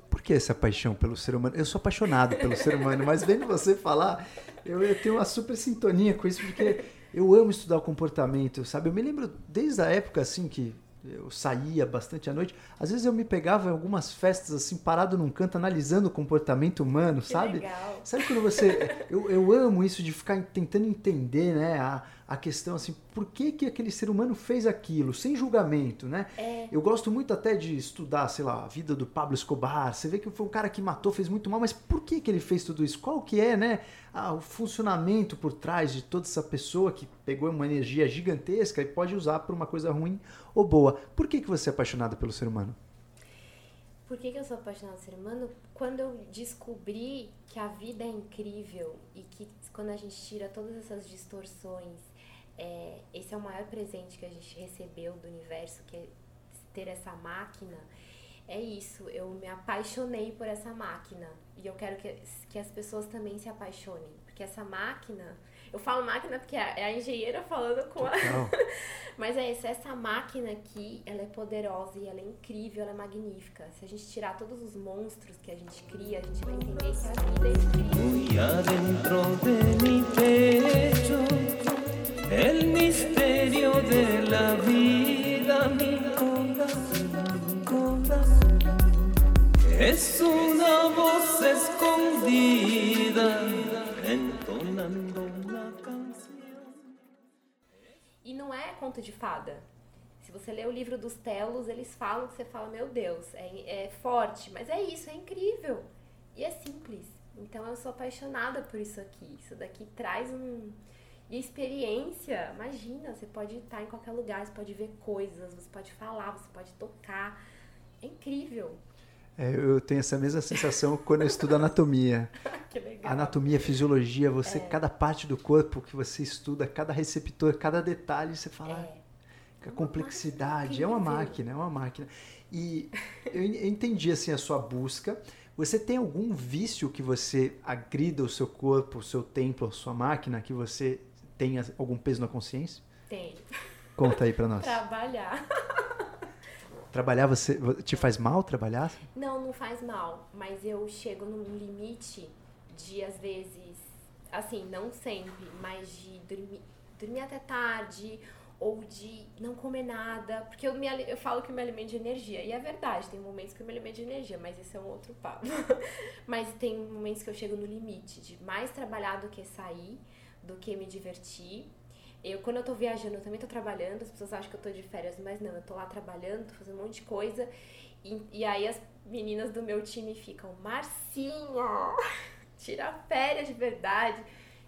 Por que essa paixão pelo ser humano? Eu sou apaixonado pelo ser humano, mas vendo você falar, eu, eu tenho uma super sintonia com isso, porque eu amo estudar o comportamento, sabe? Eu me lembro desde a época assim que eu saía bastante à noite. Às vezes eu me pegava em algumas festas assim, parado num canto, analisando o comportamento humano, Que sabe? legal. Sabe quando você. Eu, eu amo isso de ficar tentando entender, né? A, a questão assim, por que, que aquele ser humano fez aquilo, sem julgamento, né? É. Eu gosto muito até de estudar, sei lá, a vida do Pablo Escobar. Você vê que foi um cara que matou, fez muito mal, mas por que, que ele fez tudo isso? Qual que é, né? ah, o funcionamento por trás de toda essa pessoa que pegou uma energia gigantesca e pode usar para uma coisa ruim ou boa. Por que, que você é apaixonada pelo ser humano? Por que, que eu sou apaixonada por ser humano? Quando eu descobri que a vida é incrível e que quando a gente tira todas essas distorções, é, esse é o maior presente que a gente recebeu do universo, que é ter essa máquina. É isso, eu me apaixonei por essa máquina. E eu quero que, que as pessoas também se apaixonem. Porque essa máquina. Eu falo máquina porque é a engenheira falando com a. Mas é isso, essa máquina aqui, ela é poderosa e ela é incrível, ela é magnífica. Se a gente tirar todos os monstros que a gente cria, a gente vai entender que a vida é incrível. El misterio de la vida, mi corazón, corazón, es una voz escondida entonando E não é conto de fada. Se você lê o livro dos Telos, eles falam que você fala, meu Deus, é, é forte, mas é isso, é incrível. E é simples. Então eu sou apaixonada por isso aqui. Isso daqui traz um. E experiência, imagina, você pode estar em qualquer lugar, você pode ver coisas, você pode falar, você pode tocar. É incrível. É, eu tenho essa mesma sensação quando eu estudo anatomia. que legal. Anatomia, fisiologia, você, É. cada parte do corpo que você estuda, cada receptor, cada detalhe, você fala. É. A complexidade, é uma máquina, é uma máquina. E eu en- eu entendi assim a sua busca. Você tem algum vício que você agrida o seu corpo, o seu templo, a sua máquina, que você tenha algum peso na consciência? Tem. Conta aí pra nós. Trabalhar. Trabalhar você te faz mal trabalhar? Não, não faz mal, mas eu chego num limite de, às vezes, assim, não sempre, mas de dormir, dormir até tarde ou de não comer nada, porque eu, me, eu falo que eu me alimento de energia, e é verdade, tem momentos que eu me alimento de energia, mas isso é um outro papo. mas tem momentos que eu chego no limite de mais trabalhar do que sair, do que me divertir. Eu, quando eu tô viajando, eu também tô trabalhando, as pessoas acham que eu tô de férias, mas não, eu tô lá trabalhando, tô fazendo um monte de coisa, e, e aí as meninas do meu time ficam, Marcinha, tira férias de verdade.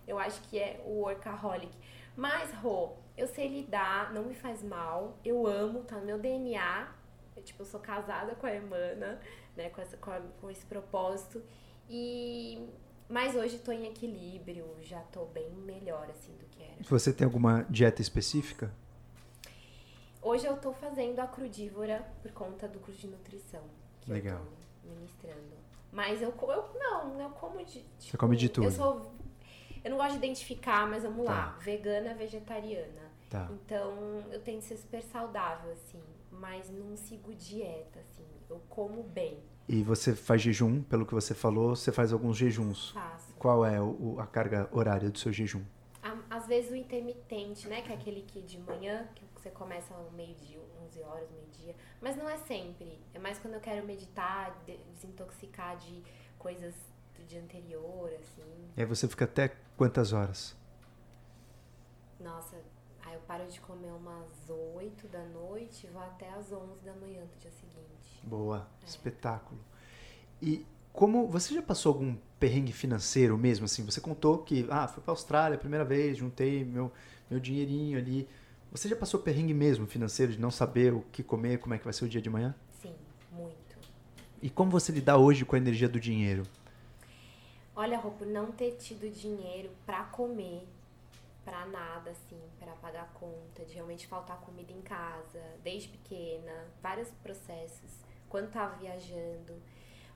Eu acho que é o workaholic. Mas, Rô, eu sei lidar, não me faz mal, eu amo, tá no meu DNA. Eu, tipo, eu sou casada com a Emana, né, com, essa, com, a- com esse propósito. E... Mas hoje tô em equilíbrio, já tô bem melhor, assim, do que era. Você tem alguma dieta específica? Hoje eu tô fazendo a crudívora por conta do curso de nutrição que Legal. eu tô ministrando. Mas eu, eu não, eu como de. tipo, come de tudo. Eu sou. Eu não gosto de identificar, mas vamos lá. Tá. Vegana, vegetariana. Tá. Então eu tento ser super saudável, assim. Mas não sigo dieta, assim. Eu como bem, E você faz jejum, pelo que você falou, você faz alguns jejuns. faço. Qual é o- a carga horária do seu jejum? Às vezes o intermitente, né? Que é aquele que de manhã, que você começa ao meio-dia, 11 horas, meio-dia. Mas não é sempre. É mais quando eu quero meditar, de- desintoxicar de coisas do dia anterior, assim. E aí você fica até quantas horas? Nossa, aí eu paro de comer umas 8 da noite e vou até às 11 da manhã do dia seguinte. Boa, espetáculo. E como você já passou algum perrengue financeiro mesmo assim? Você contou que ah, fui para Austrália a primeira vez, juntei meu meu dinheirinho ali. Você já passou perrengue mesmo financeiro de não saber o que comer, como é que vai ser o dia de manhã? Sim, muito. E como você lidar hoje com a energia do dinheiro? Olha, por não ter tido dinheiro pra comer, para nada, assim, para pagar conta, de realmente faltar comida em casa, desde pequena, vários processos. Quando tava viajando.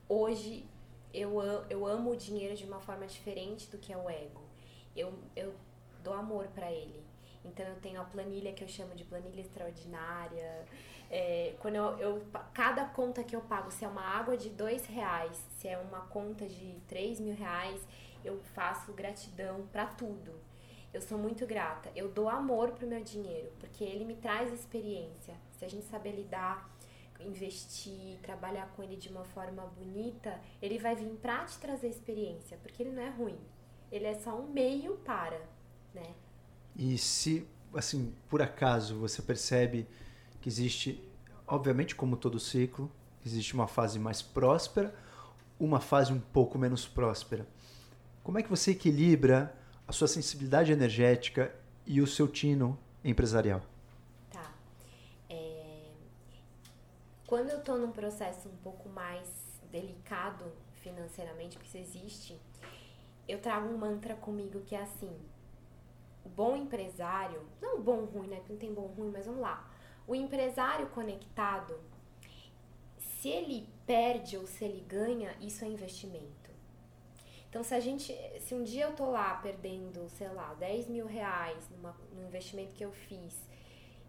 Hoje eu, eu amo o dinheiro de uma forma diferente do que é o ego. Eu, eu dou amor para ele. Então eu tenho a planilha que eu chamo de planilha extraordinária. É, quando eu, eu, cada conta que eu pago, se é uma água de dois reais, se é uma conta de três mil reais, eu faço gratidão para tudo. Eu sou muito grata. Eu dou amor pro meu dinheiro, porque ele me traz experiência. Se a gente saber lidar, investir, trabalhar com ele de uma forma bonita, ele vai vir pra te trazer experiência, porque ele não é ruim. Ele é só um meio para, né? E se, assim, por acaso você percebe que existe, obviamente, como todo ciclo, existe uma fase mais próspera, uma fase um pouco menos próspera. Como é que você equilibra a sua sensibilidade energética e o seu tino empresarial? Tá. É... Quando eu estou num processo um pouco mais delicado financeiramente, porque isso existe, eu trago um mantra comigo que é assim: o bom empresário, não bom ruim, né? Porque não tem bom ruim, mas vamos lá. O empresário conectado, se ele perde ou se ele ganha, isso é investimento. Então, se a gente, se um dia eu tô lá perdendo, sei lá, 10 mil reais numa, num investimento que eu fiz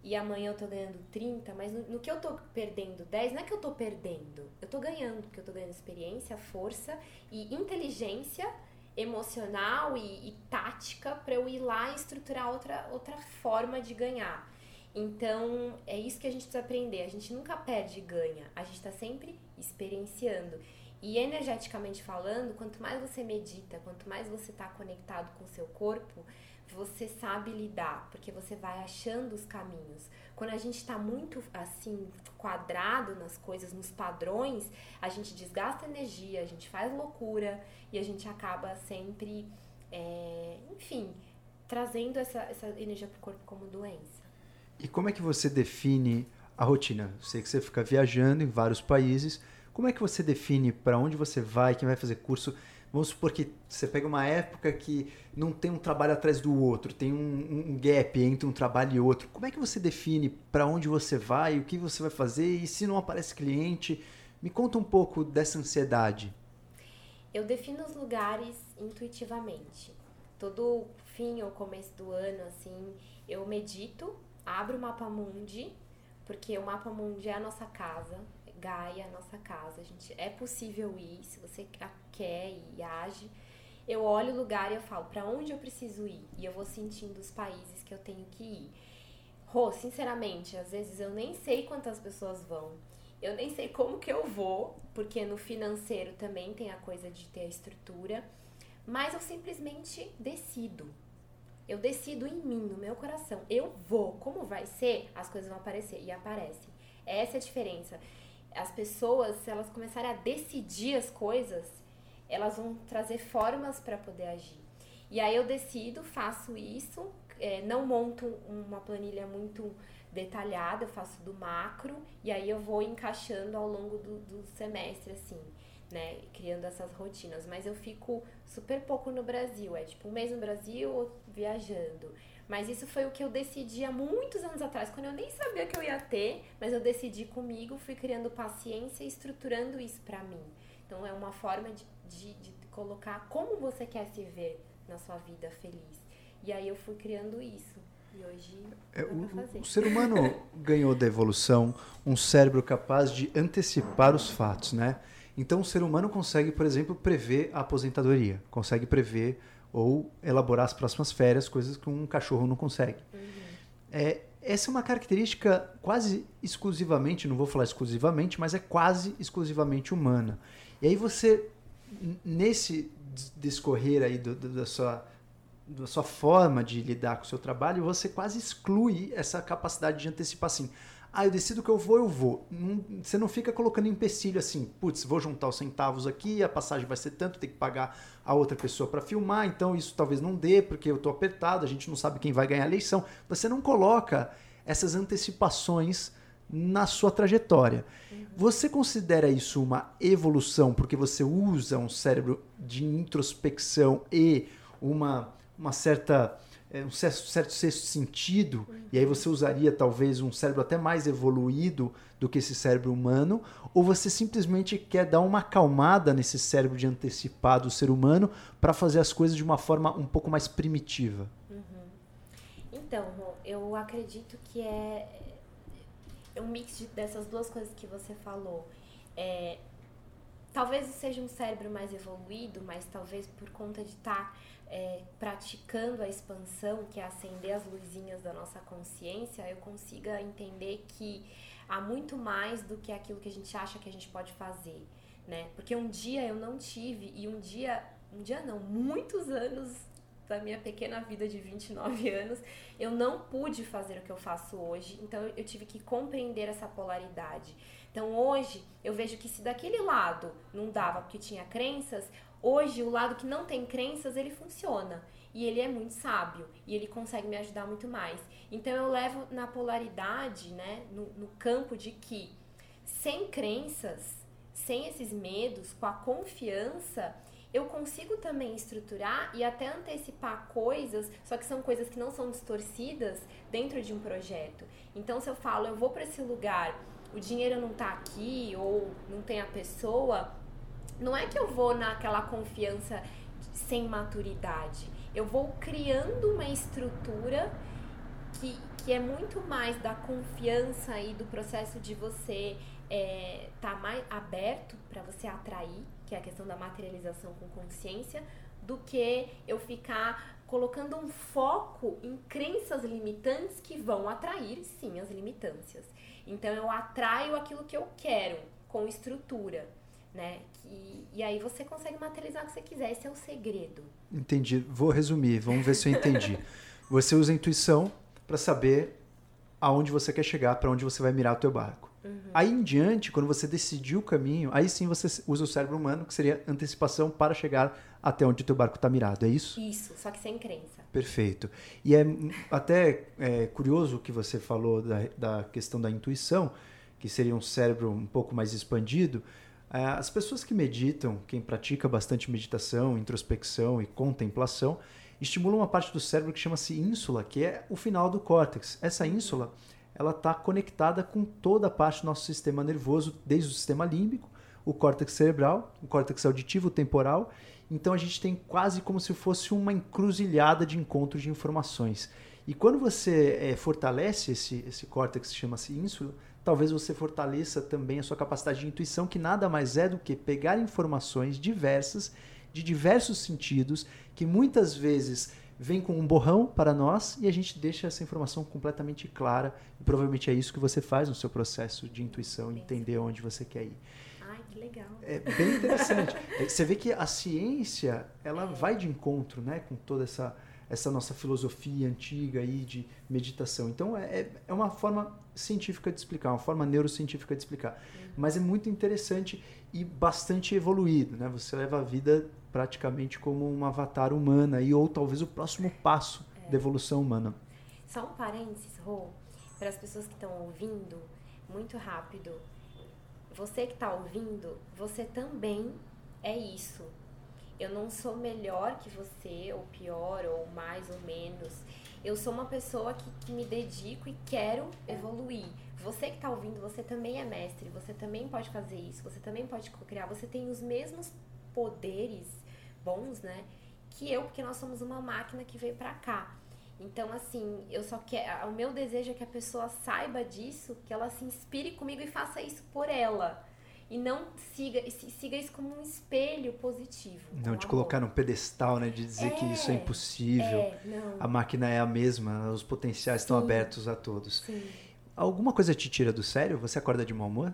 e amanhã eu tô ganhando 30, mas no, no, que eu tô perdendo 10, não é que eu tô perdendo, eu tô ganhando, porque eu tô ganhando experiência, força e inteligência emocional e, e tática para eu ir lá e estruturar outra, outra forma de ganhar. Então, é isso que a gente precisa aprender. A gente nunca perde e ganha. A gente está sempre experienciando. E energeticamente falando, quanto mais você medita, quanto mais você está conectado com o seu corpo, você sabe lidar, porque você vai achando os caminhos. Quando a gente está muito assim, quadrado nas coisas, nos padrões, a gente desgasta energia, a gente faz loucura e a gente acaba sempre, é, enfim, trazendo essa, essa energia para o corpo como doença. E como é que você define a rotina? Eu sei que você fica viajando em vários países. Como é que você define para onde você vai, quem vai fazer curso? Vamos supor que você pega uma época que não tem um trabalho atrás do outro, tem um, um gap entre um trabalho e outro. Como é que você define para onde você vai, o que você vai fazer e se não aparece cliente? Me conta um pouco dessa ansiedade. Eu defino os lugares intuitivamente. Todo fim ou começo do ano, assim, eu medito, abro o mapa mundi, porque o mapa mundi é a nossa casa, Gaia, nossa casa. A gente é possível ir, se você quer e age. Eu olho o lugar e eu falo para onde eu preciso ir e eu vou sentindo os países que eu tenho que ir. Rô, sinceramente, às vezes eu nem sei quantas pessoas vão. Eu nem sei como que eu vou, porque no financeiro também tem a coisa de ter a estrutura, mas eu simplesmente decido. Eu decido em mim, no meu coração. Eu vou. Como vai ser? As coisas vão aparecer e aparecem. Essa é a diferença as pessoas, se elas começarem a decidir as coisas, elas vão trazer formas para poder agir. E aí eu decido, faço isso, é, não monto uma planilha muito detalhada, eu faço do macro e aí eu vou encaixando ao longo do, do semestre, assim, né? Criando essas rotinas. Mas eu fico super pouco no Brasil, é tipo um mês no Brasil, viajando. Mas isso foi o que eu decidi há muitos anos atrás, quando eu nem sabia que eu ia ter, mas eu decidi comigo, fui criando paciência e estruturando isso para mim. Então é uma forma de, de, de, colocar como você quer se ver na sua vida feliz. E aí eu fui criando isso. E hoje é, o, o ser humano ganhou da evolução um cérebro capaz de antecipar os fatos, né? Então o ser humano consegue, por exemplo, prever a aposentadoria, consegue prever ou elaborar as próximas férias, coisas que um cachorro não consegue. Uhum. É, essa é uma característica quase exclusivamente, não vou falar exclusivamente, mas é quase exclusivamente humana. E aí você, nesse discorrer aí do, do, da, sua, da sua forma de lidar com o seu trabalho, você quase exclui essa capacidade de antecipar assim ah, eu decido que eu vou, eu vou. Não, você não fica colocando empecilho assim, putz, vou juntar os centavos aqui, a passagem vai ser tanto, tem que pagar a outra pessoa para filmar, então isso talvez não dê, porque eu tô apertado, a gente não sabe quem vai ganhar a eleição. Você não coloca essas antecipações na sua trajetória. Uhum. Você considera isso uma evolução porque você usa um cérebro de introspecção e uma, uma certa um certo, certo sexto sentido, uhum. e aí você usaria talvez um cérebro até mais evoluído do que esse cérebro humano, ou você simplesmente quer dar uma acalmada nesse cérebro de antecipar do ser humano para fazer as coisas de uma forma um pouco mais primitiva? Uhum. Então, eu acredito que é, é um mix dessas duas coisas que você falou. É, talvez seja um cérebro mais evoluído, mas talvez por conta de estar tá é, praticando a expansão, que é acender as luzinhas da nossa consciência, eu consiga entender que há muito mais do que aquilo que a gente acha que a gente pode fazer, né? Porque um dia eu não tive e um dia, um dia não, muitos anos da minha pequena vida de 29 anos, eu não pude fazer o que eu faço hoje, então eu tive que compreender essa polaridade. Então hoje eu vejo que se daquele lado não dava porque tinha crenças, Hoje, o lado que não tem crenças, ele funciona. E ele é muito sábio. E ele consegue me ajudar muito mais. Então, eu levo na polaridade, né? No, no campo de que, sem crenças, sem esses medos, com a confiança, eu consigo também estruturar e até antecipar coisas, só que são coisas que não são distorcidas dentro de um projeto. Então, se eu falo, eu vou para esse lugar, o dinheiro não está aqui ou não tem a pessoa, não é que eu vou naquela confiança sem maturidade. Eu vou criando uma estrutura que, que é muito mais da confiança e do processo de você estar é, tá mais aberto para você atrair, que é a questão da materialização com consciência, do que eu ficar colocando um foco em crenças limitantes que vão atrair, sim, as limitâncias. Então eu atraio aquilo que eu quero com estrutura né? Que, e aí você consegue materializar o que você quiser, esse é o segredo. Entendi. Vou resumir, vamos ver se eu entendi. você usa a intuição para saber aonde você quer chegar, para onde você vai mirar o teu barco. Uhum. Aí em diante, quando você decidiu o caminho, aí sim você usa o cérebro humano, que seria antecipação para chegar até onde o teu barco está mirado, é isso? Isso, só que sem crença. Perfeito. E é até é, curioso o que você falou da, da questão da intuição, que seria um cérebro um pouco mais expandido, as pessoas que meditam, quem pratica bastante meditação, introspecção e contemplação, estimulam uma parte do cérebro que chama-se ínsula, que é o final do córtex. Essa ínsula ela está conectada com toda a parte do nosso sistema nervoso, desde o sistema límbico, o córtex cerebral, o córtex auditivo, temporal. Então a gente tem quase como se fosse uma encruzilhada de encontros de informações. E quando você é, fortalece esse, esse córtex que chama-se ínsula, talvez você fortaleça também a sua capacidade de intuição, que nada mais é do que pegar informações diversas, de diversos sentidos, que muitas vezes vem com um borrão para nós e a gente deixa essa informação completamente clara. E provavelmente é isso que você faz no seu processo de intuição, entender onde você quer ir. Ai, que legal. É bem interessante. É, você vê que a ciência, ela é. vai de encontro né, com toda essa essa nossa filosofia antiga aí de meditação. Então é, é, é uma forma científica de explicar, uma forma neurocientífica de explicar. Uhum. Mas é muito interessante e bastante evoluído, né? Você leva a vida praticamente como um avatar humana e ou talvez o próximo passo é. da evolução humana. Só um parênteses, Rô, para as pessoas que estão ouvindo, muito rápido. Você que está ouvindo, você também é isso eu não sou melhor que você, ou pior, ou mais ou menos. Eu sou uma pessoa que, que me dedico e quero evoluir. Você que está ouvindo, você também é mestre, você também pode fazer isso, você também pode criar, você tem os mesmos poderes bons, né? Que eu, porque nós somos uma máquina que veio pra cá. Então, assim, eu só quero. O meu desejo é que a pessoa saiba disso, que ela se inspire comigo e faça isso por ela e não siga, siga isso como um espelho positivo. Não te colocar num pedestal, né? De dizer é, que isso é impossível. É, a máquina é a mesma, os potenciais Sim. estão abertos a todos. Sim. Alguma coisa te tira do sério? Você acorda de mau humor?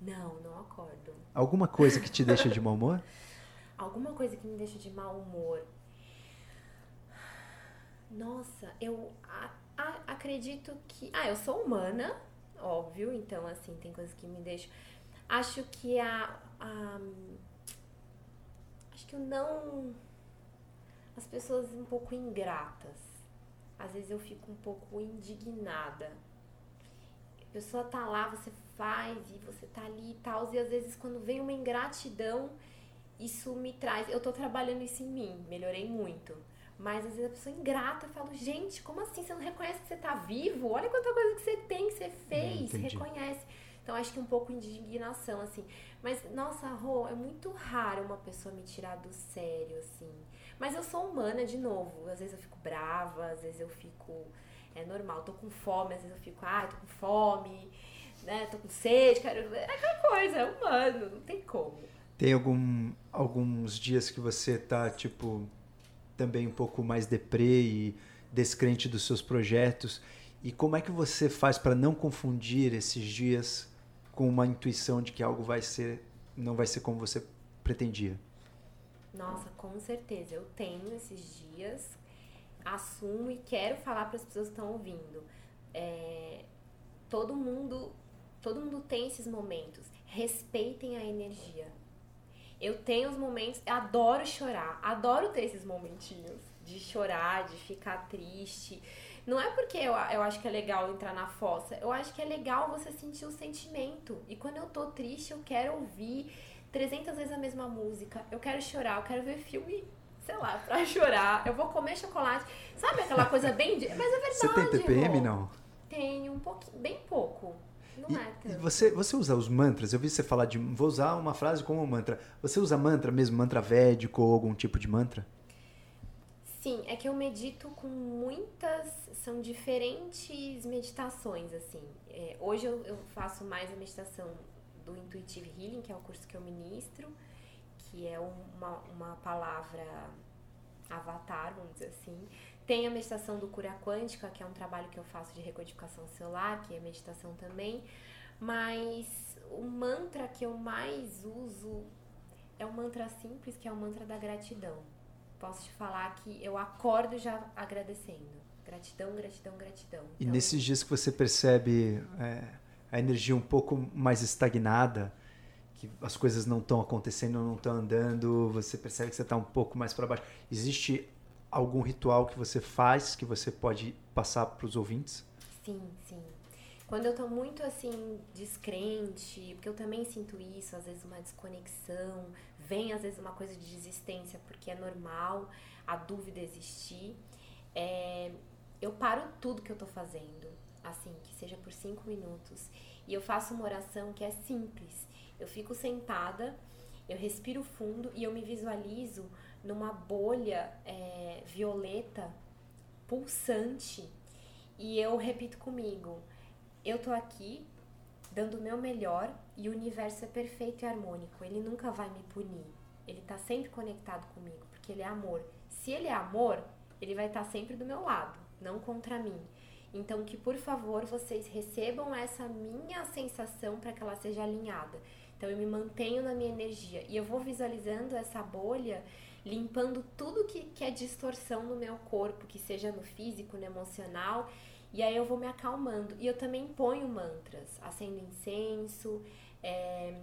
Não, não acordo. Alguma coisa que te deixa de mau humor? Alguma coisa que me deixa de mau humor. Nossa, eu a, a, acredito que. Ah, eu sou humana, óbvio, então assim, tem coisas que me deixam. Acho que a, a acho que o não as pessoas um pouco ingratas. Às vezes eu fico um pouco indignada. A pessoa tá lá, você faz e você tá ali e tal, e às vezes quando vem uma ingratidão, isso me traz, eu tô trabalhando isso em mim, melhorei muito. Mas às vezes a pessoa é ingrata, eu falo, gente, como assim? Você não reconhece que você tá vivo? Olha quanta coisa que você tem, que você fez, Entendi. reconhece. Então acho que um pouco de indignação, assim. Mas, nossa, Rô, é muito raro uma pessoa me tirar do sério, assim. Mas eu sou humana, de novo. Às vezes eu fico brava, às vezes eu fico. É normal, tô com fome, às vezes eu fico, ai, tô com fome, né? Tô com sede, quero. É aquela coisa, é humano, não tem como. Tem algum, alguns dias que você tá, tipo, também um pouco mais deprê e descrente dos seus projetos. E como é que você faz para não confundir esses dias com uma intuição de que algo vai ser, não vai ser como você pretendia? Nossa, com certeza. Eu tenho esses dias, assumo e quero falar para as pessoas que estão ouvindo. É, todo mundo, todo mundo tem esses momentos. Respeitem a energia. Eu tenho os momentos, adoro chorar, adoro ter esses momentinhos de chorar, de ficar triste. Não é porque eu, eu acho que é legal entrar na fossa, eu acho que é legal você sentir o sentimento. E quando eu tô triste, eu quero ouvir 300 vezes a mesma música. Eu quero chorar, eu quero ver filme, sei lá, pra chorar. Eu vou comer chocolate. Sabe aquela coisa bem. de- Mas é verdade. Você tem TPM, não? Tenho um pouquinho, bem pouco. Não E, é tanto. você, você usa os mantras? Eu vi você falar de. Vou usar uma frase como mantra. Você usa mantra mesmo, mantra védico ou algum tipo de mantra? Sim, é que eu medito com muitas. São diferentes meditações, assim. É, hoje eu, eu faço mais a meditação do Intuitive Healing, que é o curso que eu ministro, que é uma, uma palavra avatar, vamos dizer assim. Tem a meditação do Cura Quântica, que é um trabalho que eu faço de recodificação celular, que é meditação também. Mas o mantra que eu mais uso é um mantra simples, que é o mantra da gratidão. Posso te falar que eu acordo já agradecendo. Gratidão, gratidão, gratidão. E Então, nesses dias que você percebe é, a energia um pouco mais estagnada, que as coisas não estão acontecendo, não estão andando, você percebe que você está um pouco mais para baixo. Existe algum ritual que você faz que você pode passar para os ouvintes? Sim, sim. Quando eu tô muito assim, descrente, porque eu também sinto isso, às vezes uma desconexão, vem às vezes uma coisa de desistência, porque é normal a dúvida existir. É, eu paro tudo que eu tô fazendo, assim, que seja por cinco minutos, e eu faço uma oração que é simples. Eu fico sentada, eu respiro fundo e eu me visualizo numa bolha é, violeta pulsante e eu repito comigo: eu tô aqui dando o meu melhor e o universo é perfeito e harmônico. Ele nunca vai me punir. Ele tá sempre conectado comigo, porque ele é amor. Se ele é amor, ele vai estar sempre do meu lado, não contra mim. Então que por favor vocês recebam essa minha sensação para que ela seja alinhada. Então eu me mantenho na minha energia e eu vou visualizando essa bolha limpando tudo que, que é distorção no meu corpo, que seja no físico, no emocional, e aí eu vou me acalmando. E eu também ponho mantras, acendo incenso, é,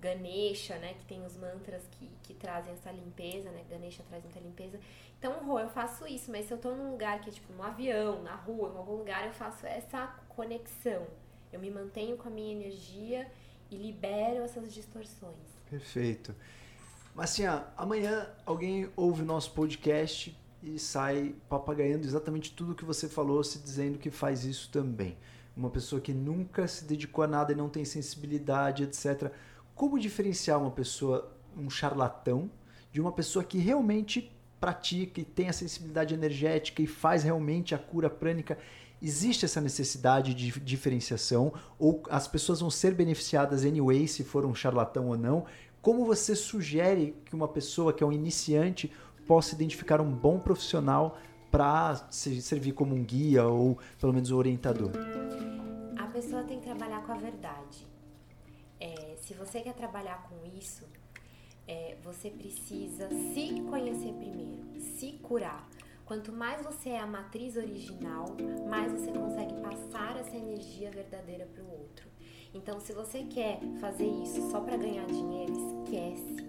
Ganesha, né, que tem os mantras que, que trazem essa limpeza, né, Ganesha traz muita limpeza. Então, Rô, eu faço isso, mas se eu tô num lugar que é tipo no avião, na rua, em algum lugar, eu faço essa conexão. Eu me mantenho com a minha energia e libero essas distorções. Perfeito. Ah, amanhã alguém ouve o nosso podcast e sai papagaiando exatamente tudo que você falou, se dizendo que faz isso também. Uma pessoa que nunca se dedicou a nada e não tem sensibilidade, etc. Como diferenciar uma pessoa, um charlatão, de uma pessoa que realmente pratica e tem a sensibilidade energética e faz realmente a cura prânica? Existe essa necessidade de diferenciação? Ou as pessoas vão ser beneficiadas anyway, se for um charlatão ou não? Como você sugere que uma pessoa que é um iniciante possa identificar um bom profissional para servir como um guia ou pelo menos um orientador? A pessoa tem que trabalhar com a verdade. É, se você quer trabalhar com isso, é, você precisa se conhecer primeiro, se curar. Quanto mais você é a matriz original, mais você consegue passar essa energia verdadeira para o outro. Então, se você quer fazer isso só para ganhar dinheiro, esquece.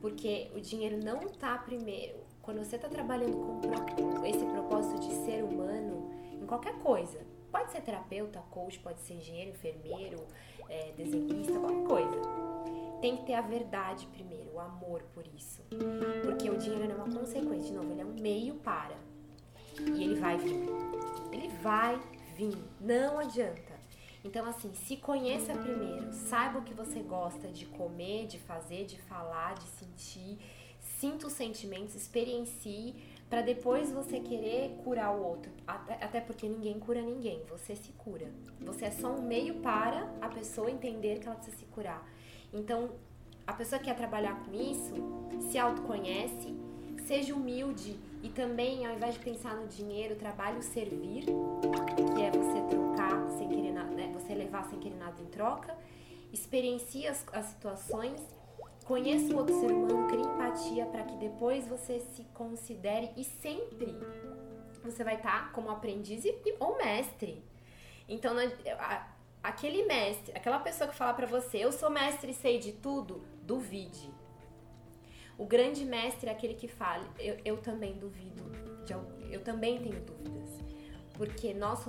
Porque o dinheiro não tá primeiro. Quando você está trabalhando com esse propósito de ser humano, em qualquer coisa, pode ser terapeuta, coach, pode ser engenheiro, enfermeiro, é, desenhista, qualquer coisa. tem que ter a verdade primeiro, o amor por isso. Porque o dinheiro é uma consequência, de novo, ele é um meio para. E ele vai vir. Ele vai vir. Não adianta. Então, assim, se conheça primeiro, saiba o que você gosta de comer, de fazer, de falar, de sentir, sinta os sentimentos, experiencie, para depois você querer curar o outro. Até, até porque ninguém cura ninguém, você se cura. Você é só um meio para a pessoa entender que ela precisa se curar. Então, a pessoa que quer trabalhar com isso, se autoconhece, seja humilde e também, ao invés de pensar no dinheiro, trabalhe o servir, que é você trocar sem querer levar sem querer nada em troca, experiencie as, as situações, conheça o outro ser humano, crie empatia para que depois você se considere e sempre você vai estar tá como aprendiz e, ou mestre. Então, a, aquele mestre, aquela pessoa que fala para você, eu sou mestre e sei de tudo, duvide. O grande mestre é aquele que fala, eu, eu também duvido, eu também tenho dúvidas. Porque nós,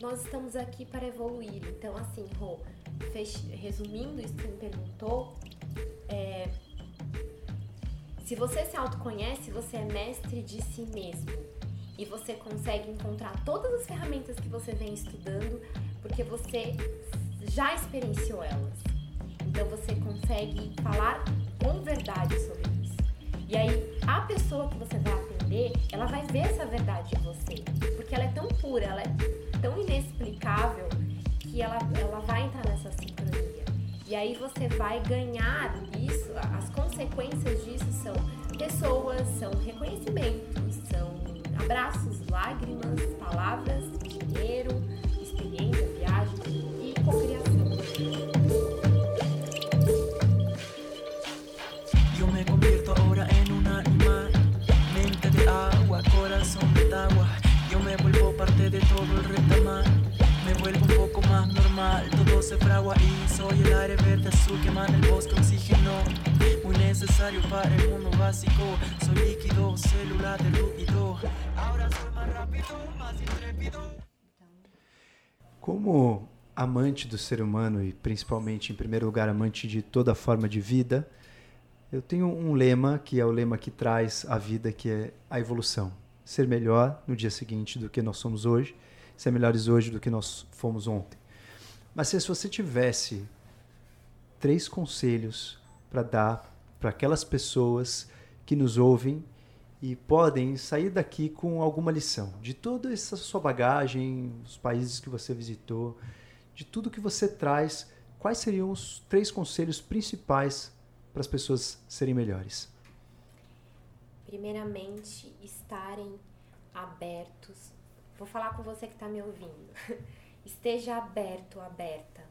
nós estamos aqui para evoluir. Então, assim, Rô, resumindo isso que me perguntou, é, se você se autoconhece, você é mestre de si mesmo. E você consegue encontrar todas as ferramentas que você vem estudando porque você já experienciou elas. Então você consegue falar com verdade sobre isso. E aí a pessoa que você vai atender, ela vai ver essa verdade em você, porque ela é tão pura, ela é tão inexplicável que ela, ela vai entrar nessa sincronia. E aí você vai ganhar isso, as consequências disso são pessoas, são reconhecimentos, são abraços, lágrimas, palavras, dinheiro, experiência, viagem e cocriação. Yo me convierto ahora en un animal, mente de agua. Yo vuelvo parte de todo el retamal. Me vuelvo un poco más normal, todo se fragua y soy el aire verde azul que emana el bosque oxígeno. Muy necesario para el mundo básico. Soy líquido, célula de ruido. Ahora soy más rápido, más intrépido. Como amante do ser humano e principalmente, em primeiro lugar, amante de toda forma de vida, eu tenho um lema que é o lema que traz a vida, que é a evolução. Ser melhor no dia seguinte do que nós somos hoje, ser melhores hoje do que nós fomos ontem. Mas se você tivesse três conselhos para dar para aquelas pessoas que nos ouvem e podem sair daqui com alguma lição de toda essa sua bagagem, os países que você visitou, de tudo que você traz. Quais seriam os três conselhos principais para as pessoas serem melhores? Primeiramente, estarem abertos. Vou falar com você que está me ouvindo. Esteja aberto, aberta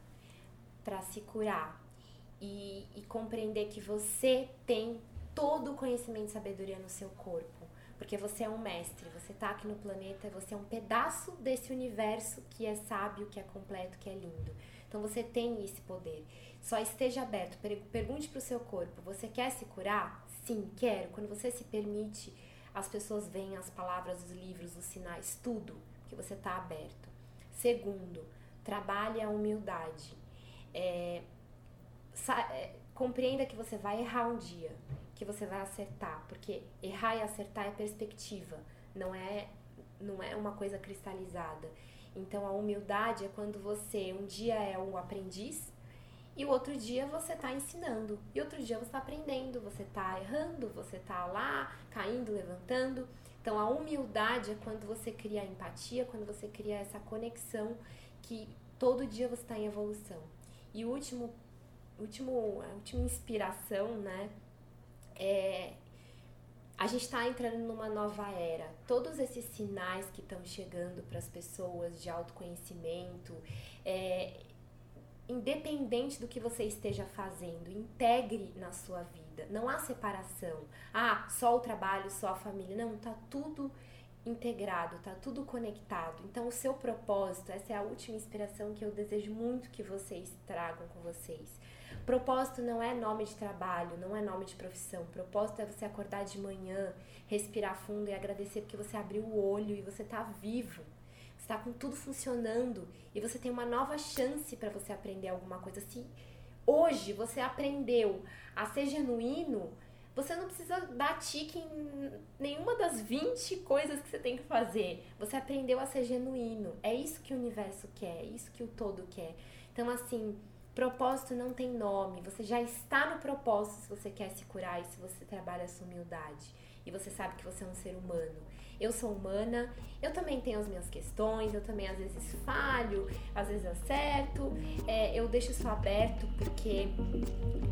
para se curar e, e compreender que você tem todo o conhecimento e sabedoria no seu corpo. Porque você é um mestre, você está aqui no planeta, você é um pedaço desse universo que é sábio, que é completo, que é lindo. Então você tem esse poder. Só esteja aberto, pergunte para o seu corpo: você quer se curar? Sim, quero. Quando você se permite, as pessoas veem as palavras, os livros, os sinais, tudo, que você está aberto. Segundo, trabalhe a humildade. É, é, compreenda que você vai errar um dia que você vai acertar, porque errar e acertar é perspectiva, não é não é uma coisa cristalizada. Então a humildade é quando você um dia é um aprendiz e o outro dia você está ensinando, e outro dia você está aprendendo, você está errando, você está lá caindo, levantando. Então a humildade é quando você cria a empatia, quando você cria essa conexão que todo dia você está em evolução. E o último, último, a última inspiração, né, é, a gente está entrando numa nova era. Todos esses sinais que estão chegando para as pessoas de autoconhecimento, é, independente do que você esteja fazendo, integre na sua vida. Não há separação. Ah, só o trabalho, só a família. Não, tá tudo integrado, tá tudo conectado. Então, o seu propósito, essa é a última inspiração que eu desejo muito que vocês tragam com vocês. Propósito não é nome de trabalho, não é nome de profissão. Propósito é você acordar de manhã, respirar fundo e agradecer porque você abriu o olho e você está vivo. Está com tudo funcionando e você tem uma nova chance para você aprender alguma coisa. Se hoje você aprendeu a ser genuíno, você não precisa dar tique em nenhuma das 20 coisas que você tem que fazer. Você aprendeu a ser genuíno. É isso que o universo quer, é isso que o todo quer. Então, assim, propósito não tem nome. Você já está no propósito se você quer se curar e se você trabalha a sua humildade. E você sabe que você é um ser humano. Eu sou humana, eu também tenho as minhas questões, eu também às vezes falho, às vezes acerto. É, eu deixo isso aberto porque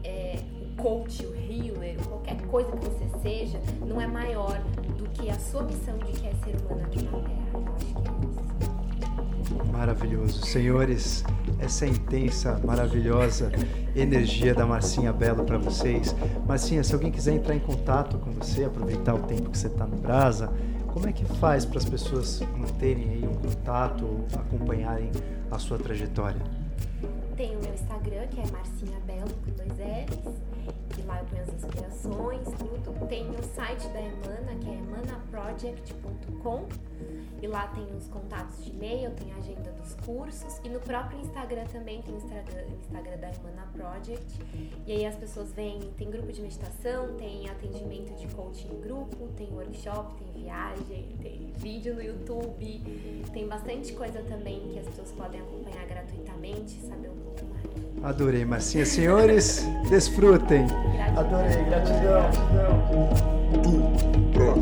é, o coach, o healer, qualquer coisa que você seja, não é maior do que a sua missão de que é ser humano aqui na Terra. Eu acho que é isso. Maravilhoso. Senhores, essa intensa, maravilhosa energia da Marcinha Belo para vocês. Marcinha, se alguém quiser entrar em contato com você, aproveitar o tempo que você está no Brasa, como é que faz para as pessoas manterem aí um contato, acompanharem a sua trajetória? Tem o meu Instagram, que é Marcinha com dois L's, que lá eu ponho as inspirações, tudo. Tem o site da Emana, que é emanaproject.com e lá tem os contatos de e-mail, tem a agenda dos cursos. E no próprio Instagram também tem o Instagram, da Emana Project. E aí as pessoas vêm, tem grupo de meditação, tem atendimento de coaching em grupo, tem workshop, tem viagem, tem vídeo no YouTube. Tem bastante coisa também que as pessoas podem acompanhar gratuitamente, saber um pouco mais. Adorei, Marcinha. Senhores, desfrutem tem. Adorei, gratidão. gratidão. Tu, pra,